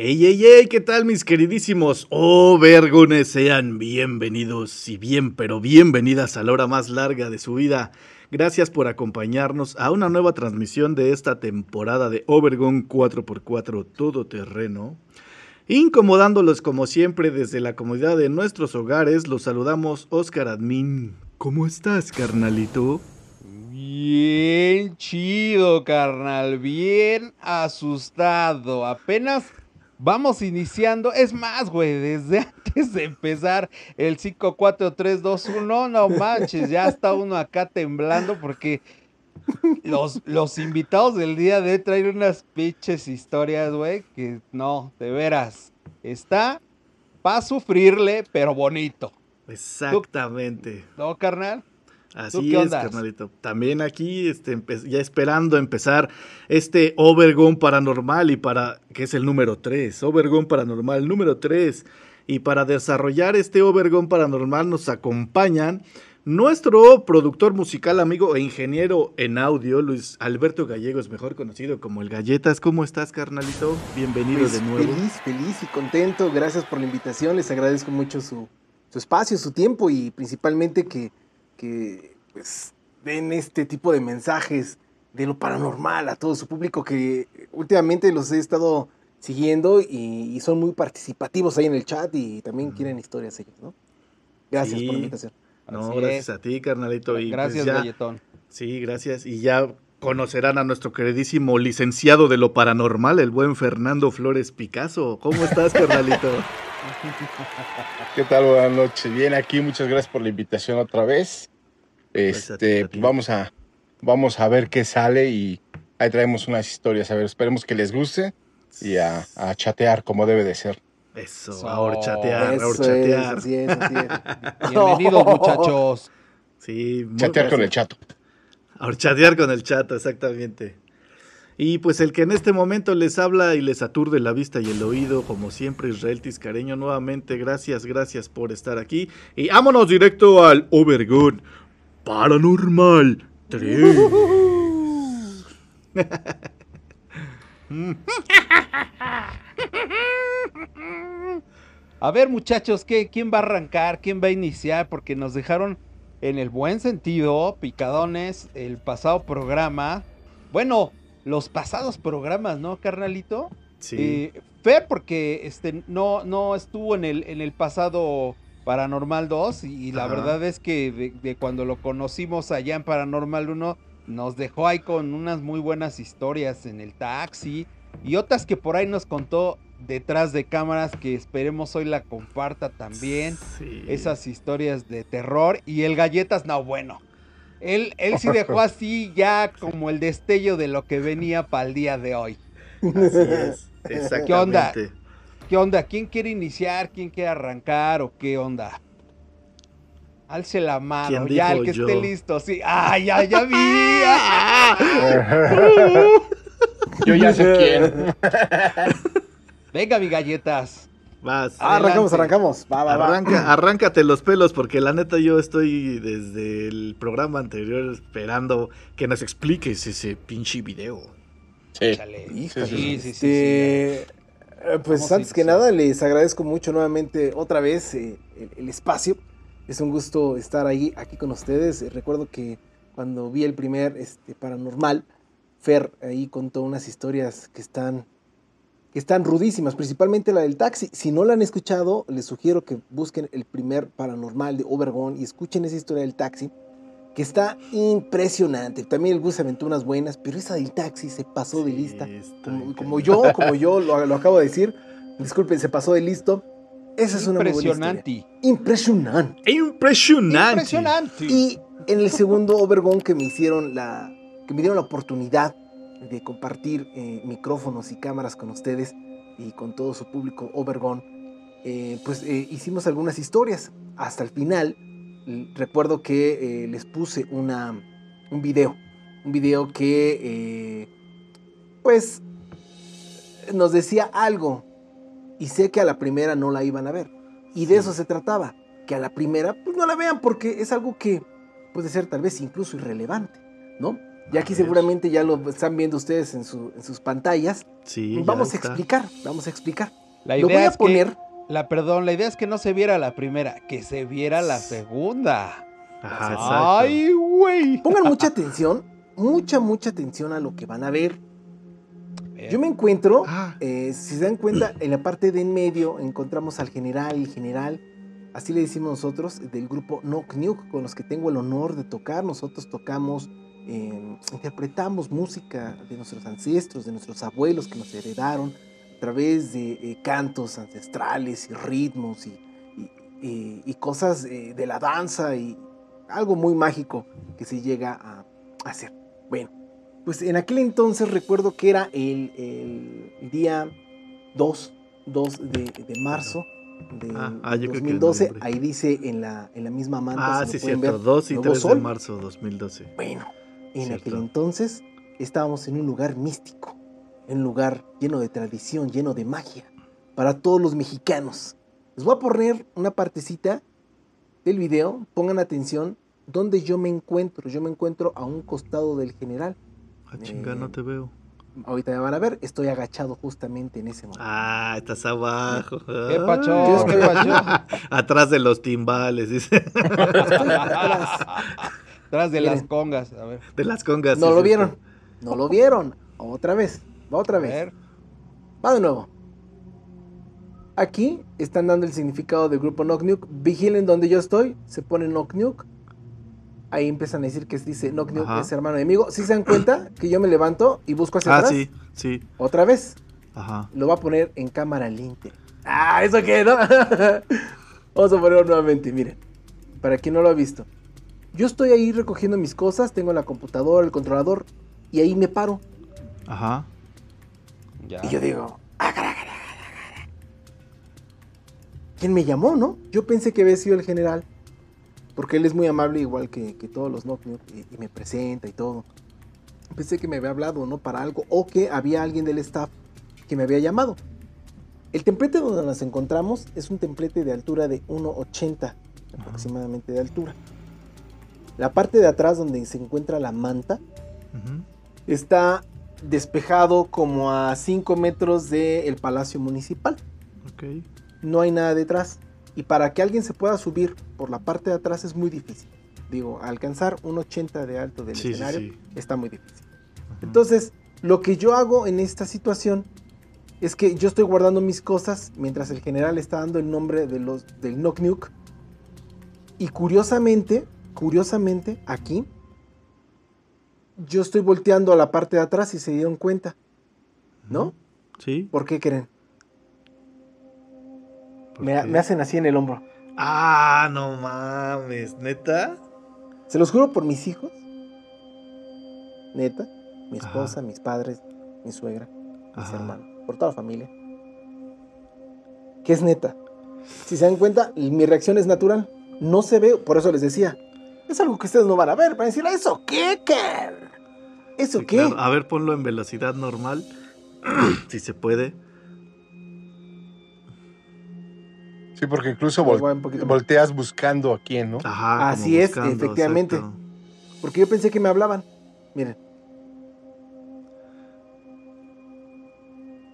¡Ey, ey, ey! ¿Qué tal, mis queridísimos Overgones? Sean bienvenidos y bien, pero bienvenidas a la hora más larga de su vida. Gracias por acompañarnos a una nueva transmisión de esta temporada de Overgon 4x4 Todoterreno. Incomodándolos como siempre desde la comodidad de nuestros hogares, los saludamos Oscar Admin. ¿Cómo estás, carnalito? Bien chido, carnal. Bien asustado. Apenas vamos iniciando. Es más, güey, desde antes de empezar el 5, 4, 3, 2, 1, no manches, ya está uno acá temblando porque los, los invitados del día de hoy traen unas pinches historias, güey, que no, de veras. Está para sufrirle, pero bonito. Exactamente. ¿No, carnal? Así qué es, carnalito. También aquí, este, ya esperando empezar este Overgon Paranormal y para, que es el número 3, Overgon Paranormal número 3. Y para desarrollar este Overgon Paranormal nos acompañan nuestro productor musical, amigo e ingeniero en audio, Luis Alberto Gallegos, mejor conocido como el Galletas. ¿Cómo estás, carnalito? Bienvenido Pues, de nuevo. Feliz, feliz y contento. Gracias por la invitación. Les agradezco mucho su, su espacio, su tiempo y principalmente que, que pues, den este tipo de mensajes de lo paranormal a todo su público que últimamente los he estado siguiendo y, y son muy participativos ahí en el chat y también quieren historias ellos, ¿no? Gracias Sí. por la invitación. No, Así gracias es. a ti, carnalito. Y pues Gracias, ya- galletón. Sí, gracias. Y ya conocerán a nuestro queridísimo licenciado de lo paranormal, el buen Fernando Flores Picasso. ¿Cómo estás, carnalito? ¿Qué tal? Buenas noches. Bien, aquí muchas gracias por la invitación otra vez. A Este, a vamos a vamos a ver qué sale y ahí traemos unas historias. A ver, esperemos que les guste y a, a chatear como debe de ser. Eso, a horchatear, a Eso es, horchatear. así es, así es. Bienvenidos, muchachos. Sí, muy- Chatear con el chato. A horchatear con el chato, exactamente. Y pues el que en este momento les habla y les aturde la vista y el oído, como siempre, Israel Tiscareño, nuevamente, gracias, gracias por estar aquí. Y vámonos directo al Overgood Paranormal 3. A ver, muchachos, ¿qué, ¿quién va a arrancar? ¿Quién va a iniciar? Porque nos dejaron en el buen sentido, picadones, el pasado programa. Bueno, los pasados programas, ¿no, carnalito? Sí. Eh, Fer, porque este, no, no estuvo en el, en el pasado Paranormal 2 y, y la Ajá. verdad es que de, de cuando lo conocimos allá en Paranormal 1 nos dejó ahí con unas muy buenas historias en el taxi y otras que por ahí nos contó detrás de cámaras que esperemos hoy la comparta también. Sí. Esas historias de terror y el galletas, no, bueno. Él, él sí dejó así ya como el destello de lo que venía para el día de hoy. Así es. Exactamente. ¿Qué onda? ¿Qué onda? ¿Quién quiere iniciar? ¿Quién quiere arrancar? ¿O qué onda? Alce la mano, ¿Quién ya el que yo? esté listo, sí. ¡Ah, ya, ya vi! ¡Ah! Yo ya sé quién. Venga, mi galletas. Vas. Ah, arrancamos, arrancamos. Va, va, va. Arranca, arráncate los pelos porque la neta yo estoy desde el programa anterior esperando que nos expliques ese pinche video. Sí. Chale. Híjole. Sí, sí, sí, sí. Eh, pues antes que nada les agradezco mucho nuevamente otra vez eh, el, el espacio. Es un gusto estar ahí aquí con ustedes. Eh, recuerdo que cuando vi el primer este, paranormal, Fer ahí contó unas historias que están que están rudísimas, principalmente la del taxi. Si no la han escuchado, les sugiero que busquen el primer paranormal de Obergón y escuchen esa historia del taxi, que está impresionante. También el bus se aventó unas buenas, pero esa del taxi se pasó de Sí, lista. Como, yo, como yo lo, lo acabo de decir, disculpen, se pasó de listo. Esa es una muy buena historia. Impresionante. Impresionante. Impresionante. Impresionante. Y en el segundo Obergón que me hicieron la. que me dieron la oportunidad de compartir eh, micrófonos y cámaras con ustedes y con todo su público Obergón, eh, pues eh, hicimos algunas historias. Hasta el final, recuerdo que eh, les puse una, un video, un video que eh, pues nos decía algo y sé que a la primera no la iban a ver. Y de Sí. eso se trataba, que a la primera pues no la vean porque es algo que puede ser tal vez incluso irrelevante, ¿no? Y A aquí seguramente ya lo están viendo ustedes en, su- en sus pantallas. Sí, ya vamos a explicar, vamos a explicar. La Lo voy idea a es poner, que, la, perdón, la idea es que no se viera la primera, que se viera la segunda. Ajá, exacto. Ay, güey. pongan mucha atención, mucha, mucha atención a lo que van a ver. Yo me encuentro, Ah, eh, si se dan cuenta, en la parte de en medio encontramos al general, el general, así le decimos nosotros, del grupo Knock Nuke, con los que tengo el honor de tocar. Nosotros tocamos, eh, interpretamos música de nuestros ancestros, de nuestros abuelos que nos heredaron a través de eh, cantos ancestrales y ritmos y, y- y- cosas eh, de la danza y algo muy mágico que se llega a hacer. Bueno, pues en aquel entonces recuerdo que era el, el día 2, 2 de, de marzo de Ah, ah, yo creo que en 2012. noviembre. Ahí dice en la, en la misma manta. ah sí, cierto. ver, 2 y nuevo 3 de sol. marzo 2012. Bueno, en Cierto. aquel entonces estábamos en un lugar místico, en un lugar lleno de tradición, lleno de magia, para todos los mexicanos. Les voy a poner una partecita del video, pongan atención, donde yo me encuentro. Yo me encuentro a un costado del general. Ah, chinga, no Eh, te veo. Ahorita me van a ver, estoy agachado justamente en ese momento. Ah, estás abajo. ¿Qué pacho? Yo estoy ¿Qué pacho? Atrás de los timbales, dice. Tras de las congas. A ver. De las congas. no sí, lo sí, vieron, no lo vieron. Otra vez, va otra A vez. Va de nuevo. Aquí están dando el significado del grupo Knock Nuke. Vigilen donde yo estoy. Se pone Knock Nuke. Ahí empiezan a decir que dice Knock Nuke Ajá. es hermano enemigo. Si se dan cuenta que yo me levanto y busco hacia Ah, atrás. sí, sí. Otra vez. Ajá. Lo va a poner en cámara lente. Ah, ¿eso qué, no? Vamos a ponerlo nuevamente, miren. Para quien no lo ha visto. Yo estoy ahí recogiendo mis cosas. Tengo la computadora, el controlador. Y ahí me paro. Ajá. Ya. Y yo digo, ah. ¿Quién me llamó, no? Yo pensé que había sido el general. Porque él es muy amable, igual que, que todos los Knock, y, y me presenta y todo. Pensé que me había hablado, ¿no? Para algo. O que había alguien del staff que me había llamado. El templete donde nos encontramos es un templete de altura de 1,80 aproximadamente de altura. La parte de atrás donde se encuentra la manta está despejado como a 5 metros del Palacio Municipal. Ok. No hay nada detrás. Y para que alguien se pueda subir por la parte de atrás es muy difícil. Digo, alcanzar un 80 de alto del Sí, escenario sí. está muy difícil. Entonces, lo que yo hago en esta situación es que yo estoy guardando mis cosas mientras el general está dando el nombre de los, del Knock Nuke. Y curiosamente, curiosamente, aquí, yo estoy volteando a la parte de atrás y se dieron cuenta. ¿No? Sí. ¿Por qué creen? ¿por Me, qué? me hacen así en el hombro. Ah, no mames, neta. Se los juro por mis hijos. Neta. Mi Ajá. esposa, mis padres, mi suegra, mis Ajá. hermanos. Por toda la familia. Que es neta. Si se dan cuenta, mi reacción es natural. No se ve, por eso les decía. Es algo que ustedes no van a ver. Van a decir, ¿eso qué, Ker? ¿Eso Sí, qué? claro. A ver, ponlo en velocidad normal. si se puede. Sí, porque incluso vol- volteas buscando a quién, ¿no? Ajá. Así es, buscando, efectivamente. exacto. Porque yo pensé que me hablaban. Miren.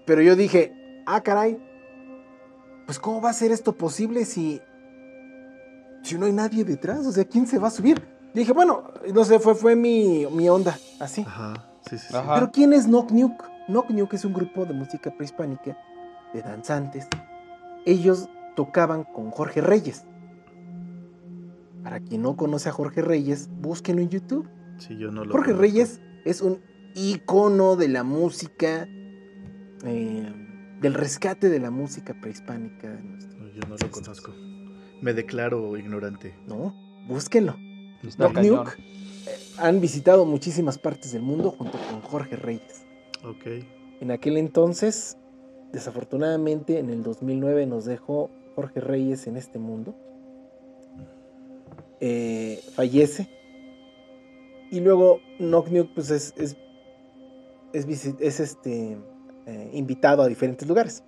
Pero yo dije, ah, caray. Pues ¿cómo va a ser esto posible si, si no hay nadie detrás? O sea, ¿quién se va a subir? Dije, bueno, no sé, fue, fue mi, mi onda, así. Ajá. Sí, sí, sí. Ajá. Pero ¿quién es Knock Nuke? Knock Nuke es un grupo de música prehispánica, de danzantes. Ellos tocaban con Jorge Reyes. Para quien no conoce a Jorge Reyes, búsquenlo en YouTube. Sí, yo no lo Jorge conozco. Reyes es un ícono de la música, eh, del rescate de la música prehispánica. de nuestro- No, Yo no lo conozco. Me declaro ignorante. No, búsquenlo. Está cañón. Nuke. Eh, han visitado muchísimas partes del mundo junto con Jorge Reyes. Ok. En aquel entonces, desafortunadamente, en el 2009 nos dejó Jorge Reyes en este mundo. Eh, fallece. Y luego Knock Nuke, pues es, es, es, este, eh, invitado a diferentes lugares.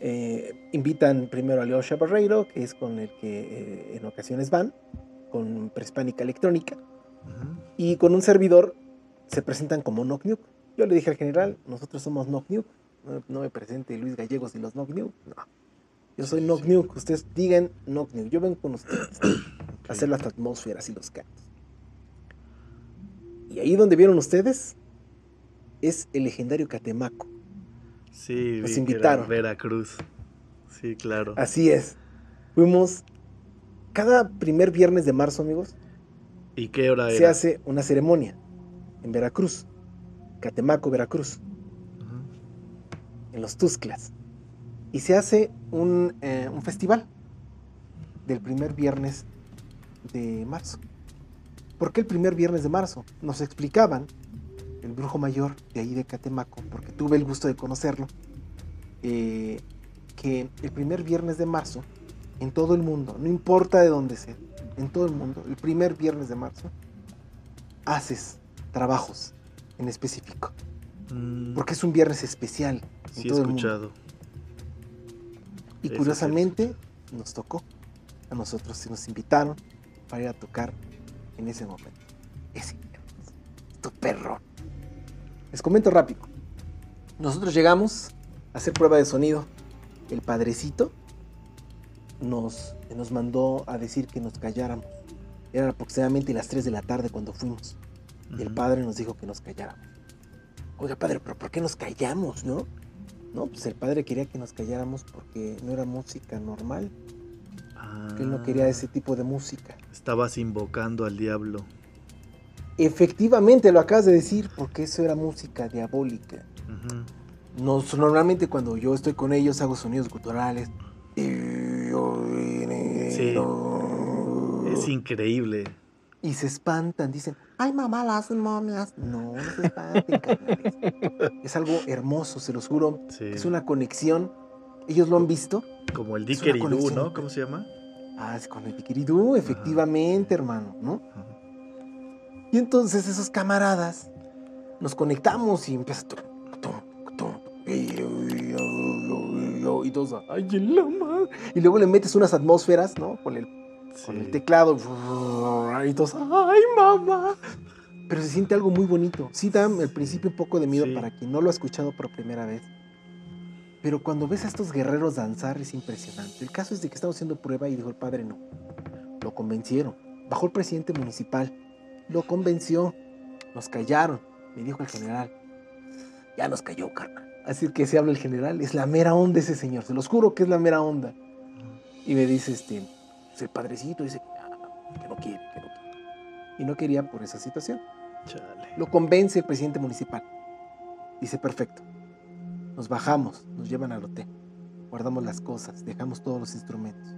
Eh, invitan primero a Leosha Barreiro, que es con el que en ocasiones van, con Prehispánica Electrónica. Ujú. Y con un servidor se presentan como Knock Nuke. Yo le dije al general, nosotros somos Knock Nuke. No, no me presente Luis Gallegos y los Knock Nuke. No. Yo soy Knock Nuke. Ustedes digan Knock Nuke. Yo vengo con ustedes a hacer las atmósferas y los cantos. Y ahí donde vieron ustedes es el legendario Catemaco. Sí, Nos invitaron. Veracruz. Sí, claro. Así es. Fuimos cada primer viernes de marzo, amigos. ¿Y qué hora era? Se hace una ceremonia en Veracruz. Catemaco, Veracruz. En los Tusclas. Y se hace un, eh, un festival del primer viernes de marzo. ¿Por qué el primer viernes de marzo? Nos explicaban el brujo mayor de ahí de Catemaco, porque tuve el gusto de conocerlo, eh, que el primer viernes de marzo, en todo el mundo, no importa de dónde sea, en todo el mundo, el primer viernes de marzo, haces trabajos en específico, Mm, porque es un viernes especial en sí, he todo el mundo. escuchado. Y es curiosamente nos tocó. A nosotros se nos invitaron para ir a tocar en ese momento. Ese viernes. Tu perro. Les comento rápido. Nosotros llegamos a hacer prueba de sonido. El padrecito nos, nos mandó a decir que nos calláramos. Eran aproximadamente las 3 de la tarde cuando fuimos. Y el padre nos dijo que nos calláramos. Oiga, padre, pero ¿por qué nos callamos, no? No, pues el padre quería que nos calláramos porque no era música normal. que él no quería Ah, ese tipo de música. Estabas invocando al diablo. Efectivamente, lo acabas de decir, porque eso era música diabólica. Ujú. Nos, normalmente cuando yo estoy con ellos hago sonidos guturales. Es increíble. Y se espantan, dicen, ay mamá, las momias. No, no se espanten, carnales. Es algo hermoso, se los juro. Sí. Es una conexión. Ellos lo han visto. Como el Dickeridoo. ¿no? ¿Cómo se llama? Ah, es con el piquiridú, efectivamente, hermano, ¿no? Y entonces esos camaradas nos conectamos y empieza tum, tum, tum, y todos, ay, la madre. Y luego le metes unas atmósferas, ¿no? Con el, con el teclado, y todos, ay, mamá. Pero se siente algo muy bonito. Sí da al principio un poco de miedo Sí. para quien no lo ha escuchado por primera vez. Pero cuando ves a estos guerreros danzar es impresionante. El caso es de que estamos haciendo prueba y dijo el padre no. Lo convencieron. Bajó el presidente municipal. Lo convenció. Nos callaron. Me dijo el general. Ya nos cayó, carnal. Así que se habla el general. Es la mera onda ese señor. Se los juro que es la mera onda. Y me dice este. pues, el padrecito dice que, ah, que no quiere, que no quiere. Y no quería por esa situación. Chale. Lo convence el presidente municipal. Dice, perfecto. Nos bajamos, nos llevan al hotel. Guardamos las cosas, dejamos todos los instrumentos.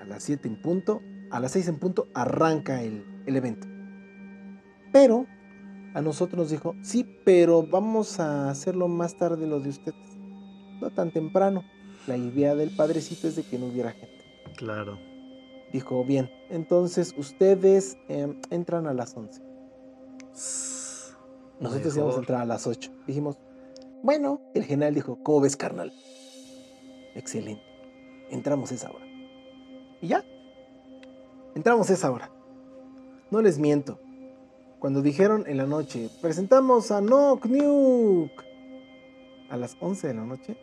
A las 7 en punto, a las 6 en punto, arranca el, el evento. Pero a nosotros nos dijo, sí, pero vamos a hacerlo más tarde lo de ustedes. No tan temprano. La idea del padrecito es de que no hubiera gente. Claro. Dijo, bien, entonces ustedes em, entran a las 11. Nosotros íbamos a Mejor. entrar a las 8. Dijimos, bueno, el general dijo, ¿cómo ves, carnal? Excelente. Entramos esa hora. Y ya. Entramos esa hora. No les miento. Cuando dijeron en la noche, presentamos a Knock Nuke. A las 11 de la noche,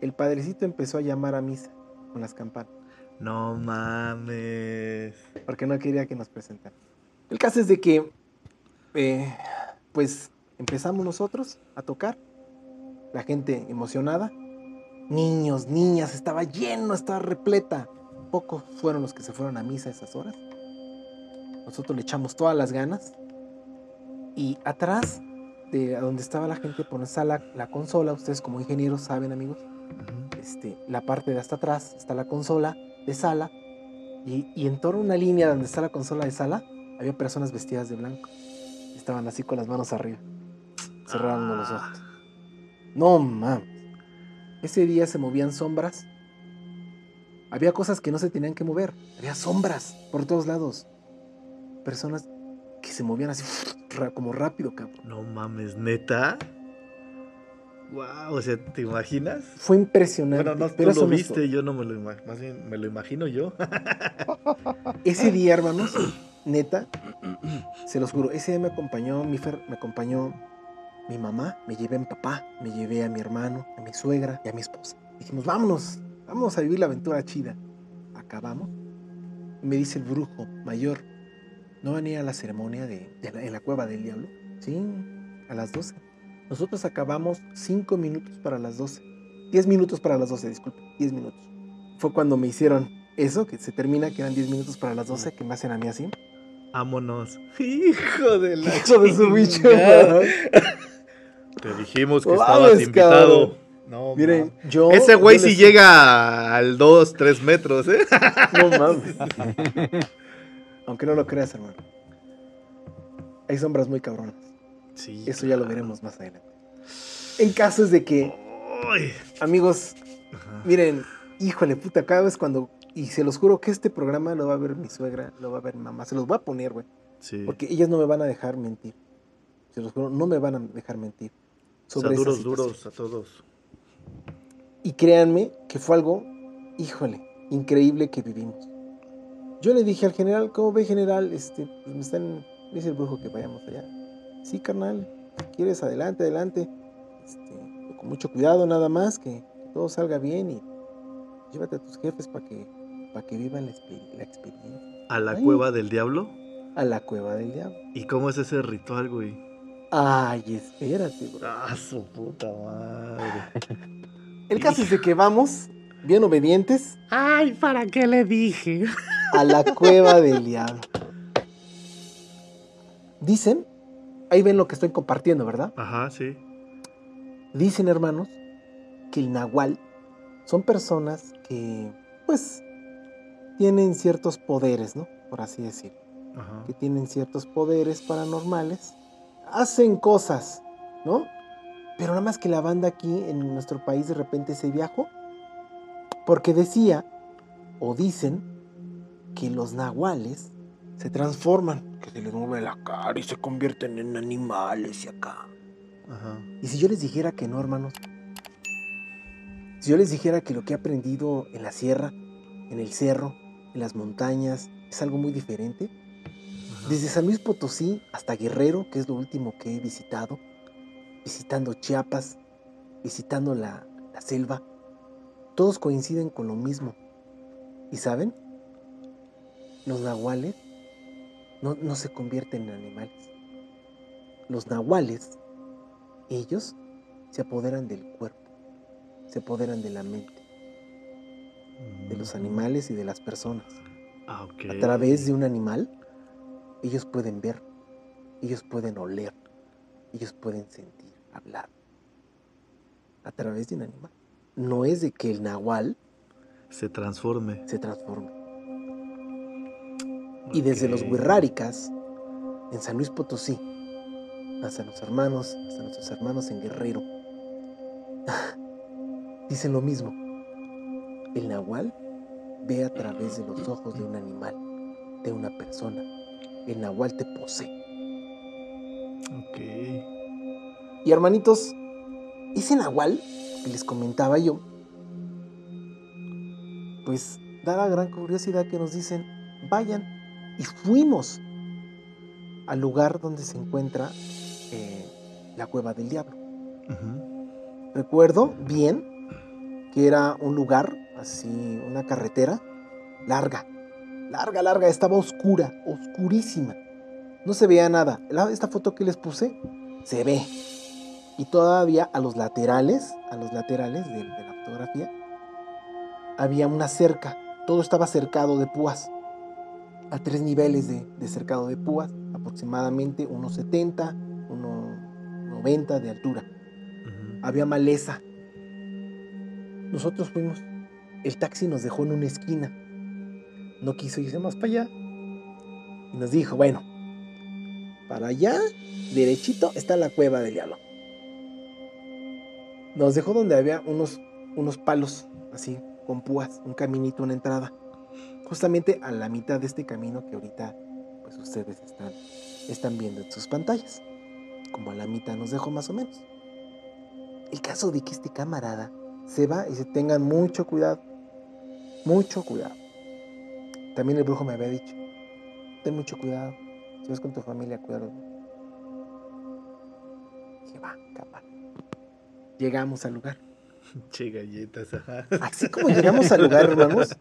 el padrecito empezó a llamar a misa con las campanas. No mames. porque no quería que nos presentaran. El caso es de que, eh, pues, empezamos nosotros a tocar, la gente emocionada, niños, niñas, estaba lleno, estaba repleta. Pocos fueron los que se fueron a misa a esas horas. Nosotros le echamos todas las ganas y atrás de donde estaba la gente, por está la, la consola, ustedes como ingenieros saben, amigos, este, la parte de hasta atrás está la consola de sala y, y en torno a una línea donde está la consola de sala había personas vestidas de blanco. Estaban así con las manos arriba, cerrando los Ah. ojos. No mames. Ese día se movían sombras. Había cosas que no se tenían que mover. Había sombras por todos lados. Personas que se movían así como rápido, cabrón. No mames, neta. Wow, o sea, ¿te imaginas? Fue impresionante. Bueno, no, pero tú lo viste, yo no me lo imagino, más bien me lo imagino yo. Ese día, hermanos, neta, se los juro, ese día me acompañó mi Fer, me acompañó mi mamá, me llevé a mi papá, me llevé a mi hermano, a mi suegra y a mi esposa. Dijimos, vámonos, vamos a vivir la aventura chida. Acabamos. Y me dice el brujo mayor, ¿no van a ir a la ceremonia de, de la- en la cueva del diablo? Sí, a las 12. Nosotros acabamos 5 minutos para las 12. 10 minutos para las 12, disculpe, 10 minutos. Fue cuando me hicieron eso, que se termina, que eran 10 minutos para las 12, que me hacen a mí así. Vámonos. Hijo de la Hijo de su bicho. Te dijimos que Vamos, estabas invitado. cabrón. No, Miren, yo. Ese güey yo sí les- llega al 2, 3 metros, ¿eh? No mames. Aunque no lo creas, hermano. Hay sombras muy cabronas. Sí. Eso ya lo veremos más adelante. En casos de que, amigos, Ajá. miren, híjole, puta, cada vez cuando. Y se los juro que este programa lo va a ver mi suegra, lo va a ver mi mamá. Se los voy a poner, güey. Sí. Porque ellas no me van a dejar mentir. Se los juro, no me van a dejar mentir. O sea, Sobre esa duros, duros a todos. Y créanme que fue algo, híjole, increíble que vivimos. Yo le dije al general, ¿cómo ve general? Este, pues me están, me dice el brujo que vayamos allá. Sí, carnal, si quieres, adelante, adelante. Este, con mucho cuidado nada más, que, que todo salga bien y llévate a tus jefes para que, para que vivan la, exper- la experiencia. ¿A la Ay. cueva del diablo? A la cueva del diablo. ¿Y cómo es ese ritual, güey? Ay, espérate, bro. Ah, su puta madre. El caso es de que vamos, bien obedientes, Ay, ¿para qué le dije? A la cueva del diablo. Dicen, ahí ven lo que estoy compartiendo, ¿verdad? Ajá, sí. Dicen, hermanos, que el nahual son personas que, pues, tienen ciertos poderes, ¿no? Por así decirlo. Ajá. Que tienen ciertos poderes paranormales. Hacen cosas, ¿no? Pero nada más que la banda aquí en nuestro país de repente se viajó. Porque decía, o dicen, que los nahuales se transforman. Que se les mueve la cara y se convierten en animales y acá. Ajá. Y si yo les dijera que no, hermanos, si yo les dijera que lo que he aprendido en la sierra, en el cerro, en las montañas, es algo muy diferente, ajá. desde San Luis Potosí hasta Guerrero, que es lo último que he visitado, visitando Chiapas, visitando la, la selva, todos coinciden con lo mismo. ¿Y saben? Los nahuales no, no se convierten en animales. Los nahuales ellos se apoderan del cuerpo, se apoderan de la mente, de los animales y de las personas. Ah. A través de un animal, ellos pueden ver, ellos pueden oler, ellos pueden sentir, hablar. A través de un animal. No es de que el nahual Se transforme. se transforme. Y desde los. Huirráricas, en San Luis Potosí, hasta los hermanos, hasta nuestros hermanos en Guerrero, dicen lo mismo. El nahual ve a través de los ojos de un animal, de una persona. El nahual te posee. Ok. Y hermanitos, ese nahual que les comentaba yo, pues da la gran curiosidad que nos dicen, vayan. Y fuimos al lugar donde se encuentra eh, la cueva del diablo. Recuerdo bien que era un lugar, así, una carretera larga, larga, larga, estaba oscura, oscurísima. No se veía nada. La- Esta foto que les puse se ve. Y todavía a los laterales, a los laterales de, de la fotografía, había una cerca. Todo estaba cercado de púas. A tres niveles de, de cercado de púas, aproximadamente unos 70, unos 90 de altura había maleza. Nosotros fuimos. El taxi nos dejó en una esquina. No quiso irse más para allá. Y nos dijo, bueno, Para allá, derechito, está la cueva del diablo. Nos dejó donde había unos, unos palos, así, con púas, un caminito, una entrada. Justamente a la mitad de este camino que ahorita, pues ustedes están, están viendo en sus pantallas. Como a la mitad nos dejó más o menos. El caso de que este camarada se va y se tengan mucho cuidado. Mucho cuidado. También el brujo me había dicho, ten mucho cuidado. Si vas con tu familia, cuidado. Dije, va, capaz. Llegamos al lugar. Che, galletas, ajá. Así como llegamos al lugar, hermanos,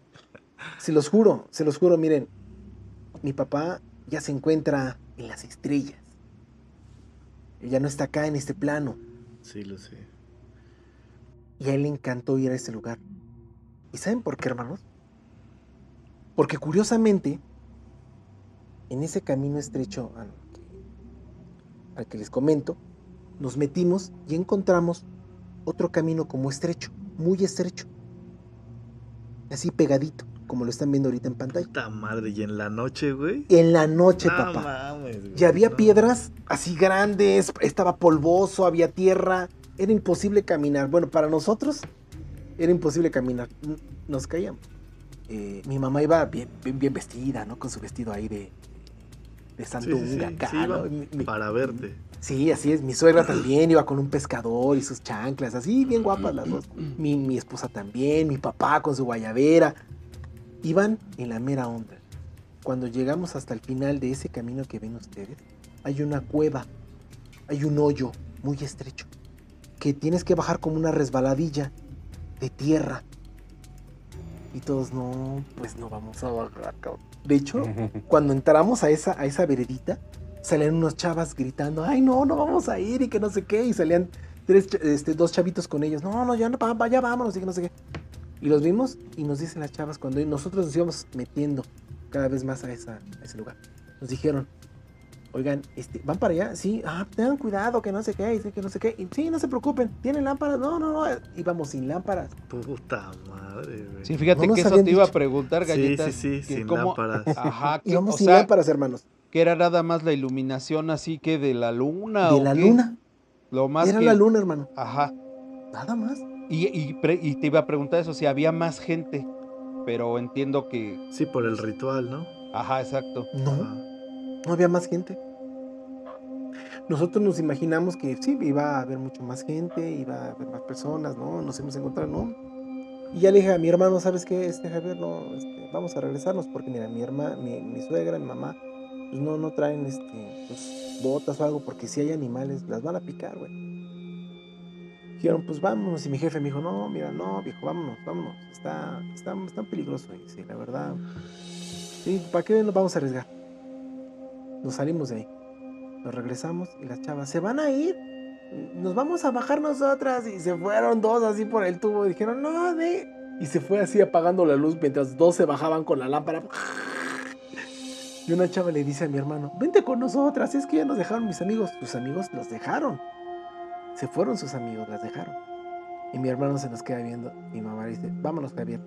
se los juro, se los juro, miren, mi papá ya se encuentra en las estrellas. Él ya no está acá en este plano. Sí, lo sé. Y a él le encantó ir a ese lugar. ¿Y saben por qué, hermanos? Porque curiosamente, en ese camino estrecho al que, al que les comento, nos metimos y encontramos otro camino como estrecho, muy estrecho. Así pegadito, como lo están viendo ahorita en pantalla. Puta madre, y en la noche, güey. En la noche, No papá. mames, güey, Y había no. piedras así grandes, estaba polvoso, había tierra, era imposible caminar. Bueno, para nosotros era imposible caminar, nos caíamos. Eh, mi mamá iba bien, bien, bien vestida, ¿no? Con su vestido ahí de, de santo sí, sí, acá, sí, iba ¿no? Mi- mi- Para verte. Sí, así es. Mi suegra también iba con un pescador y sus chanclas, así bien guapas las dos. Mi, mi esposa también, mi papá con su guayabera. Iban en la mera onda. Cuando llegamos hasta el final de ese camino que ven ustedes, hay una cueva, hay un hoyo muy estrecho, que tienes que bajar como una resbaladilla de tierra. Y todos, no, pues no vamos a bajar, cabrón. De hecho, cuando entramos a esa, a esa veredita, salían unos chavas gritando, ay no, no vamos a ir y que no sé qué, y salían tres, este, dos chavitos con ellos, no, no, ya no, ya vámonos y que no sé qué. Y los vimos y nos dicen las chavas cuando nosotros nos íbamos metiendo cada vez más a, esa, a ese lugar. Nos dijeron, oigan, este, ¿van para allá? Sí, ah, tengan cuidado, que no sé qué, y que no sé qué. Y, sí, no se preocupen, ¿tienen lámparas? No, no, no, íbamos sin lámparas. Puta madre, güey. Sí, fíjate No que eso te iba a dicho. prepreguntar, Sí, galletas. sí, sí, que sin cómo- lámparas. Ajá, que, Íbamos o sin sea, lámparas, hermanos. que era nada más la iluminación así que de la luna. De o la qué? luna. Lo más Era que- la luna, hermano. Ajá. Nada más. Y, y pre- y te iba a preguntar eso, si había más gente. Pero entiendo que. Sí, por el ritual, ¿no? Ajá, exacto. No. Ajá. No había más gente. Nosotros nos imaginamos que sí, iba a haber mucho más gente, iba a haber más personas, ¿no? Nos hemos encontrado, ¿no? Y ya le dije a mi hermano, ¿sabes qué? Este Javier, no, este, vamos a regresarnos porque mira, mi hermana, mi, mi suegra, mi mamá, pues no, no traen este, pues, botas o algo porque si hay animales, las van a picar, güey. Dijeron, pues vámonos. Y mi jefe me dijo, no, mira, no, viejo, vámonos, vámonos. Está, está, está peligroso. Y sí, la verdad. Sí, ¿para qué nos vamos a arriesgar? Nos salimos de ahí. Nos regresamos y las chavas, ¿se van a ir? Nos vamos a bajar nosotras. Y se fueron dos así por el tubo. Y dijeron, no, de. Y se fue así apagando la luz mientras dos se bajaban con la lámpara. Y una chava le dice a mi hermano, vente con nosotras, es que ya nos dejaron mis amigos. Tus amigos los dejaron. Se fueron sus amigos, las dejaron. Y mi hermano se nos queda viendo. Mi mamá le dice, vámonos, Javier.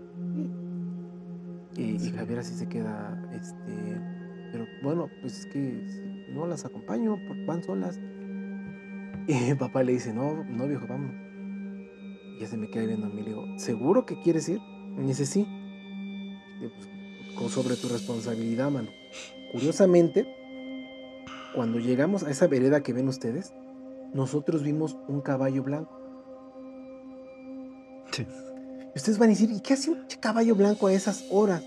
Y, y Javier así se queda, este, pero bueno, pues es que si no las acompaño, van solas. Y mi papá le dice, no, no viejo, vámonos. Y ya se me queda viendo a mí, le digo, ¿seguro que quieres ir? Y dice, sí. Digo, pues, con- sobre tu responsabilidad, mano. Curiosamente, cuando llegamos a esa vereda que ven ustedes, nosotros vimos un caballo blanco. Y ustedes van a decir, ¿y qué hace un caballo blanco a esas horas?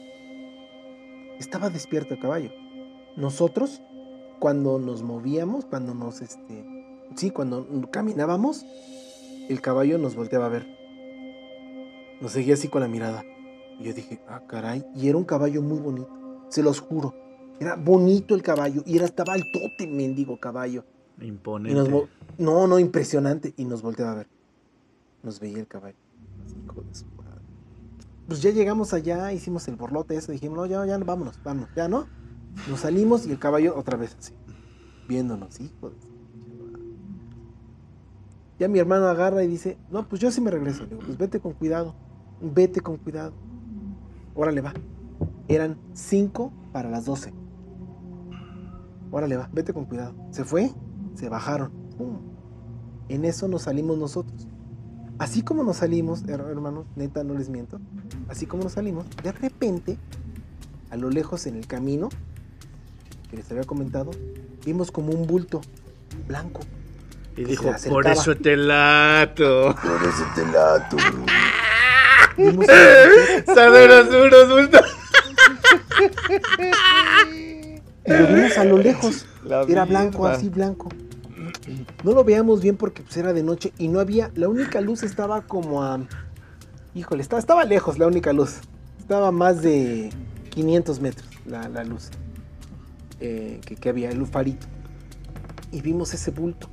Estaba despierto el caballo. Nosotros, cuando nos movíamos, cuando nos, este, sí, cuando caminábamos, el caballo nos volteaba a ver. Nos seguía así con la mirada. Y yo dije, ah, caray. Y era un caballo muy bonito. Se los juro. Era bonito el caballo. Y era, estaba altote, mendigo caballo. Imponente. no, no, impresionante. Y nos volteaba a ver. Nos veía el caballo. Pues ya llegamos allá, hicimos el borlote ese, dijimos, no, ya, ya, vámonos, vámonos, ya, ¿no? Nos salimos y el caballo otra vez así, viéndonos, hijo de. Ya mi hermano agarra y dice, no, pues yo sí me regreso. Digo, pues vete con cuidado, vete con cuidado. Órale, va. Eran cinco para las doce. órale va, vete con cuidado. Se fue, se bajaron. Pum. En eso nos salimos nosotros. Así como nos salimos, her- hermanos, neta, no les miento. Así como nos salimos, de repente, a lo lejos en el camino, que les había comentado, vimos como un bulto blanco. Y dijo, por eso te lato. Por eso te lato. Saberos duros, bulto. y lo vimos a lo lejos. La Era blanco, así blanco. No lo veíamos bien porque pues, era de noche y no había. La única luz estaba como a. Híjole, estaba, estaba lejos la única luz. Estaba a más de 500 metros la, la luz eh, que, que había, el farito. Y vimos ese bulto.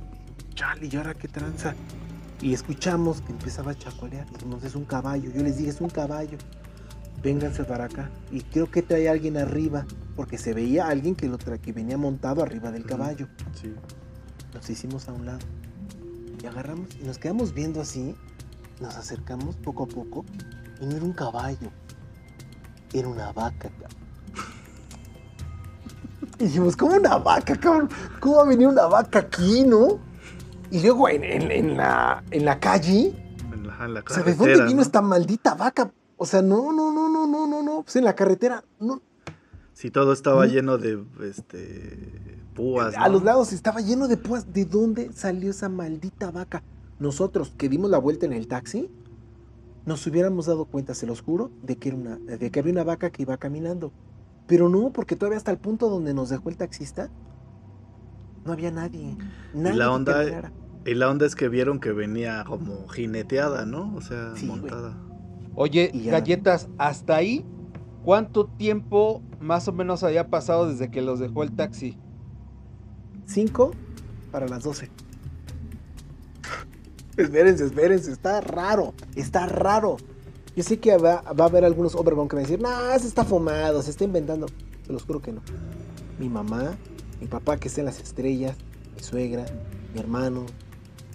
Chale, ¿y ahora qué tranza? Y escuchamos que empezaba a chacolear. Dijimos, es un caballo. Yo les dije, es un caballo. Vénganse para acá. Y creo que trae alguien arriba. Porque se veía alguien que, lo tra- que venía montado arriba del caballo. Sí. Nos hicimos a un lado. Y agarramos y nos quedamos viendo así. Nos acercamos poco a poco. Y no era un caballo. Era una vaca. Y dijimos, ¿cómo una vaca, cabrón? ¿Cómo va a venir una vaca aquí, no? Y luego en, en- en la, en la calle, En la, en la o sea, ¿de dónde vino ¿no? esta maldita vaca? O sea, no, no, no, no, no, no, no. Pues en la carretera, no. Sí, todo estaba lleno de este púas. A ¿no? los lados estaba lleno de púas. ¿De dónde salió esa maldita vaca? Nosotros que dimos la vuelta en el taxi, nos hubiéramos dado cuenta, se los juro, de que, era una, de que había una vaca que iba caminando. Pero no, porque todavía hasta el punto donde nos dejó el taxista, no había nadie. Nadie la que onda-. Y la onda es que vieron que venía como jineteada, ¿no? O sea, Sí, güey. Oye, galletas, hasta ahí, ¿cuánto tiempo más o menos había pasado desde que los dejó el taxi? Cinco para las doce. espérense, espérense, está raro, está raro. Yo sé que va, va a haber algunos overbone que van a decir, nah, se está fumado, se está inventando. Se los juro que no. Mi mamá, mi papá que está en las estrellas, mi suegra, mi hermano,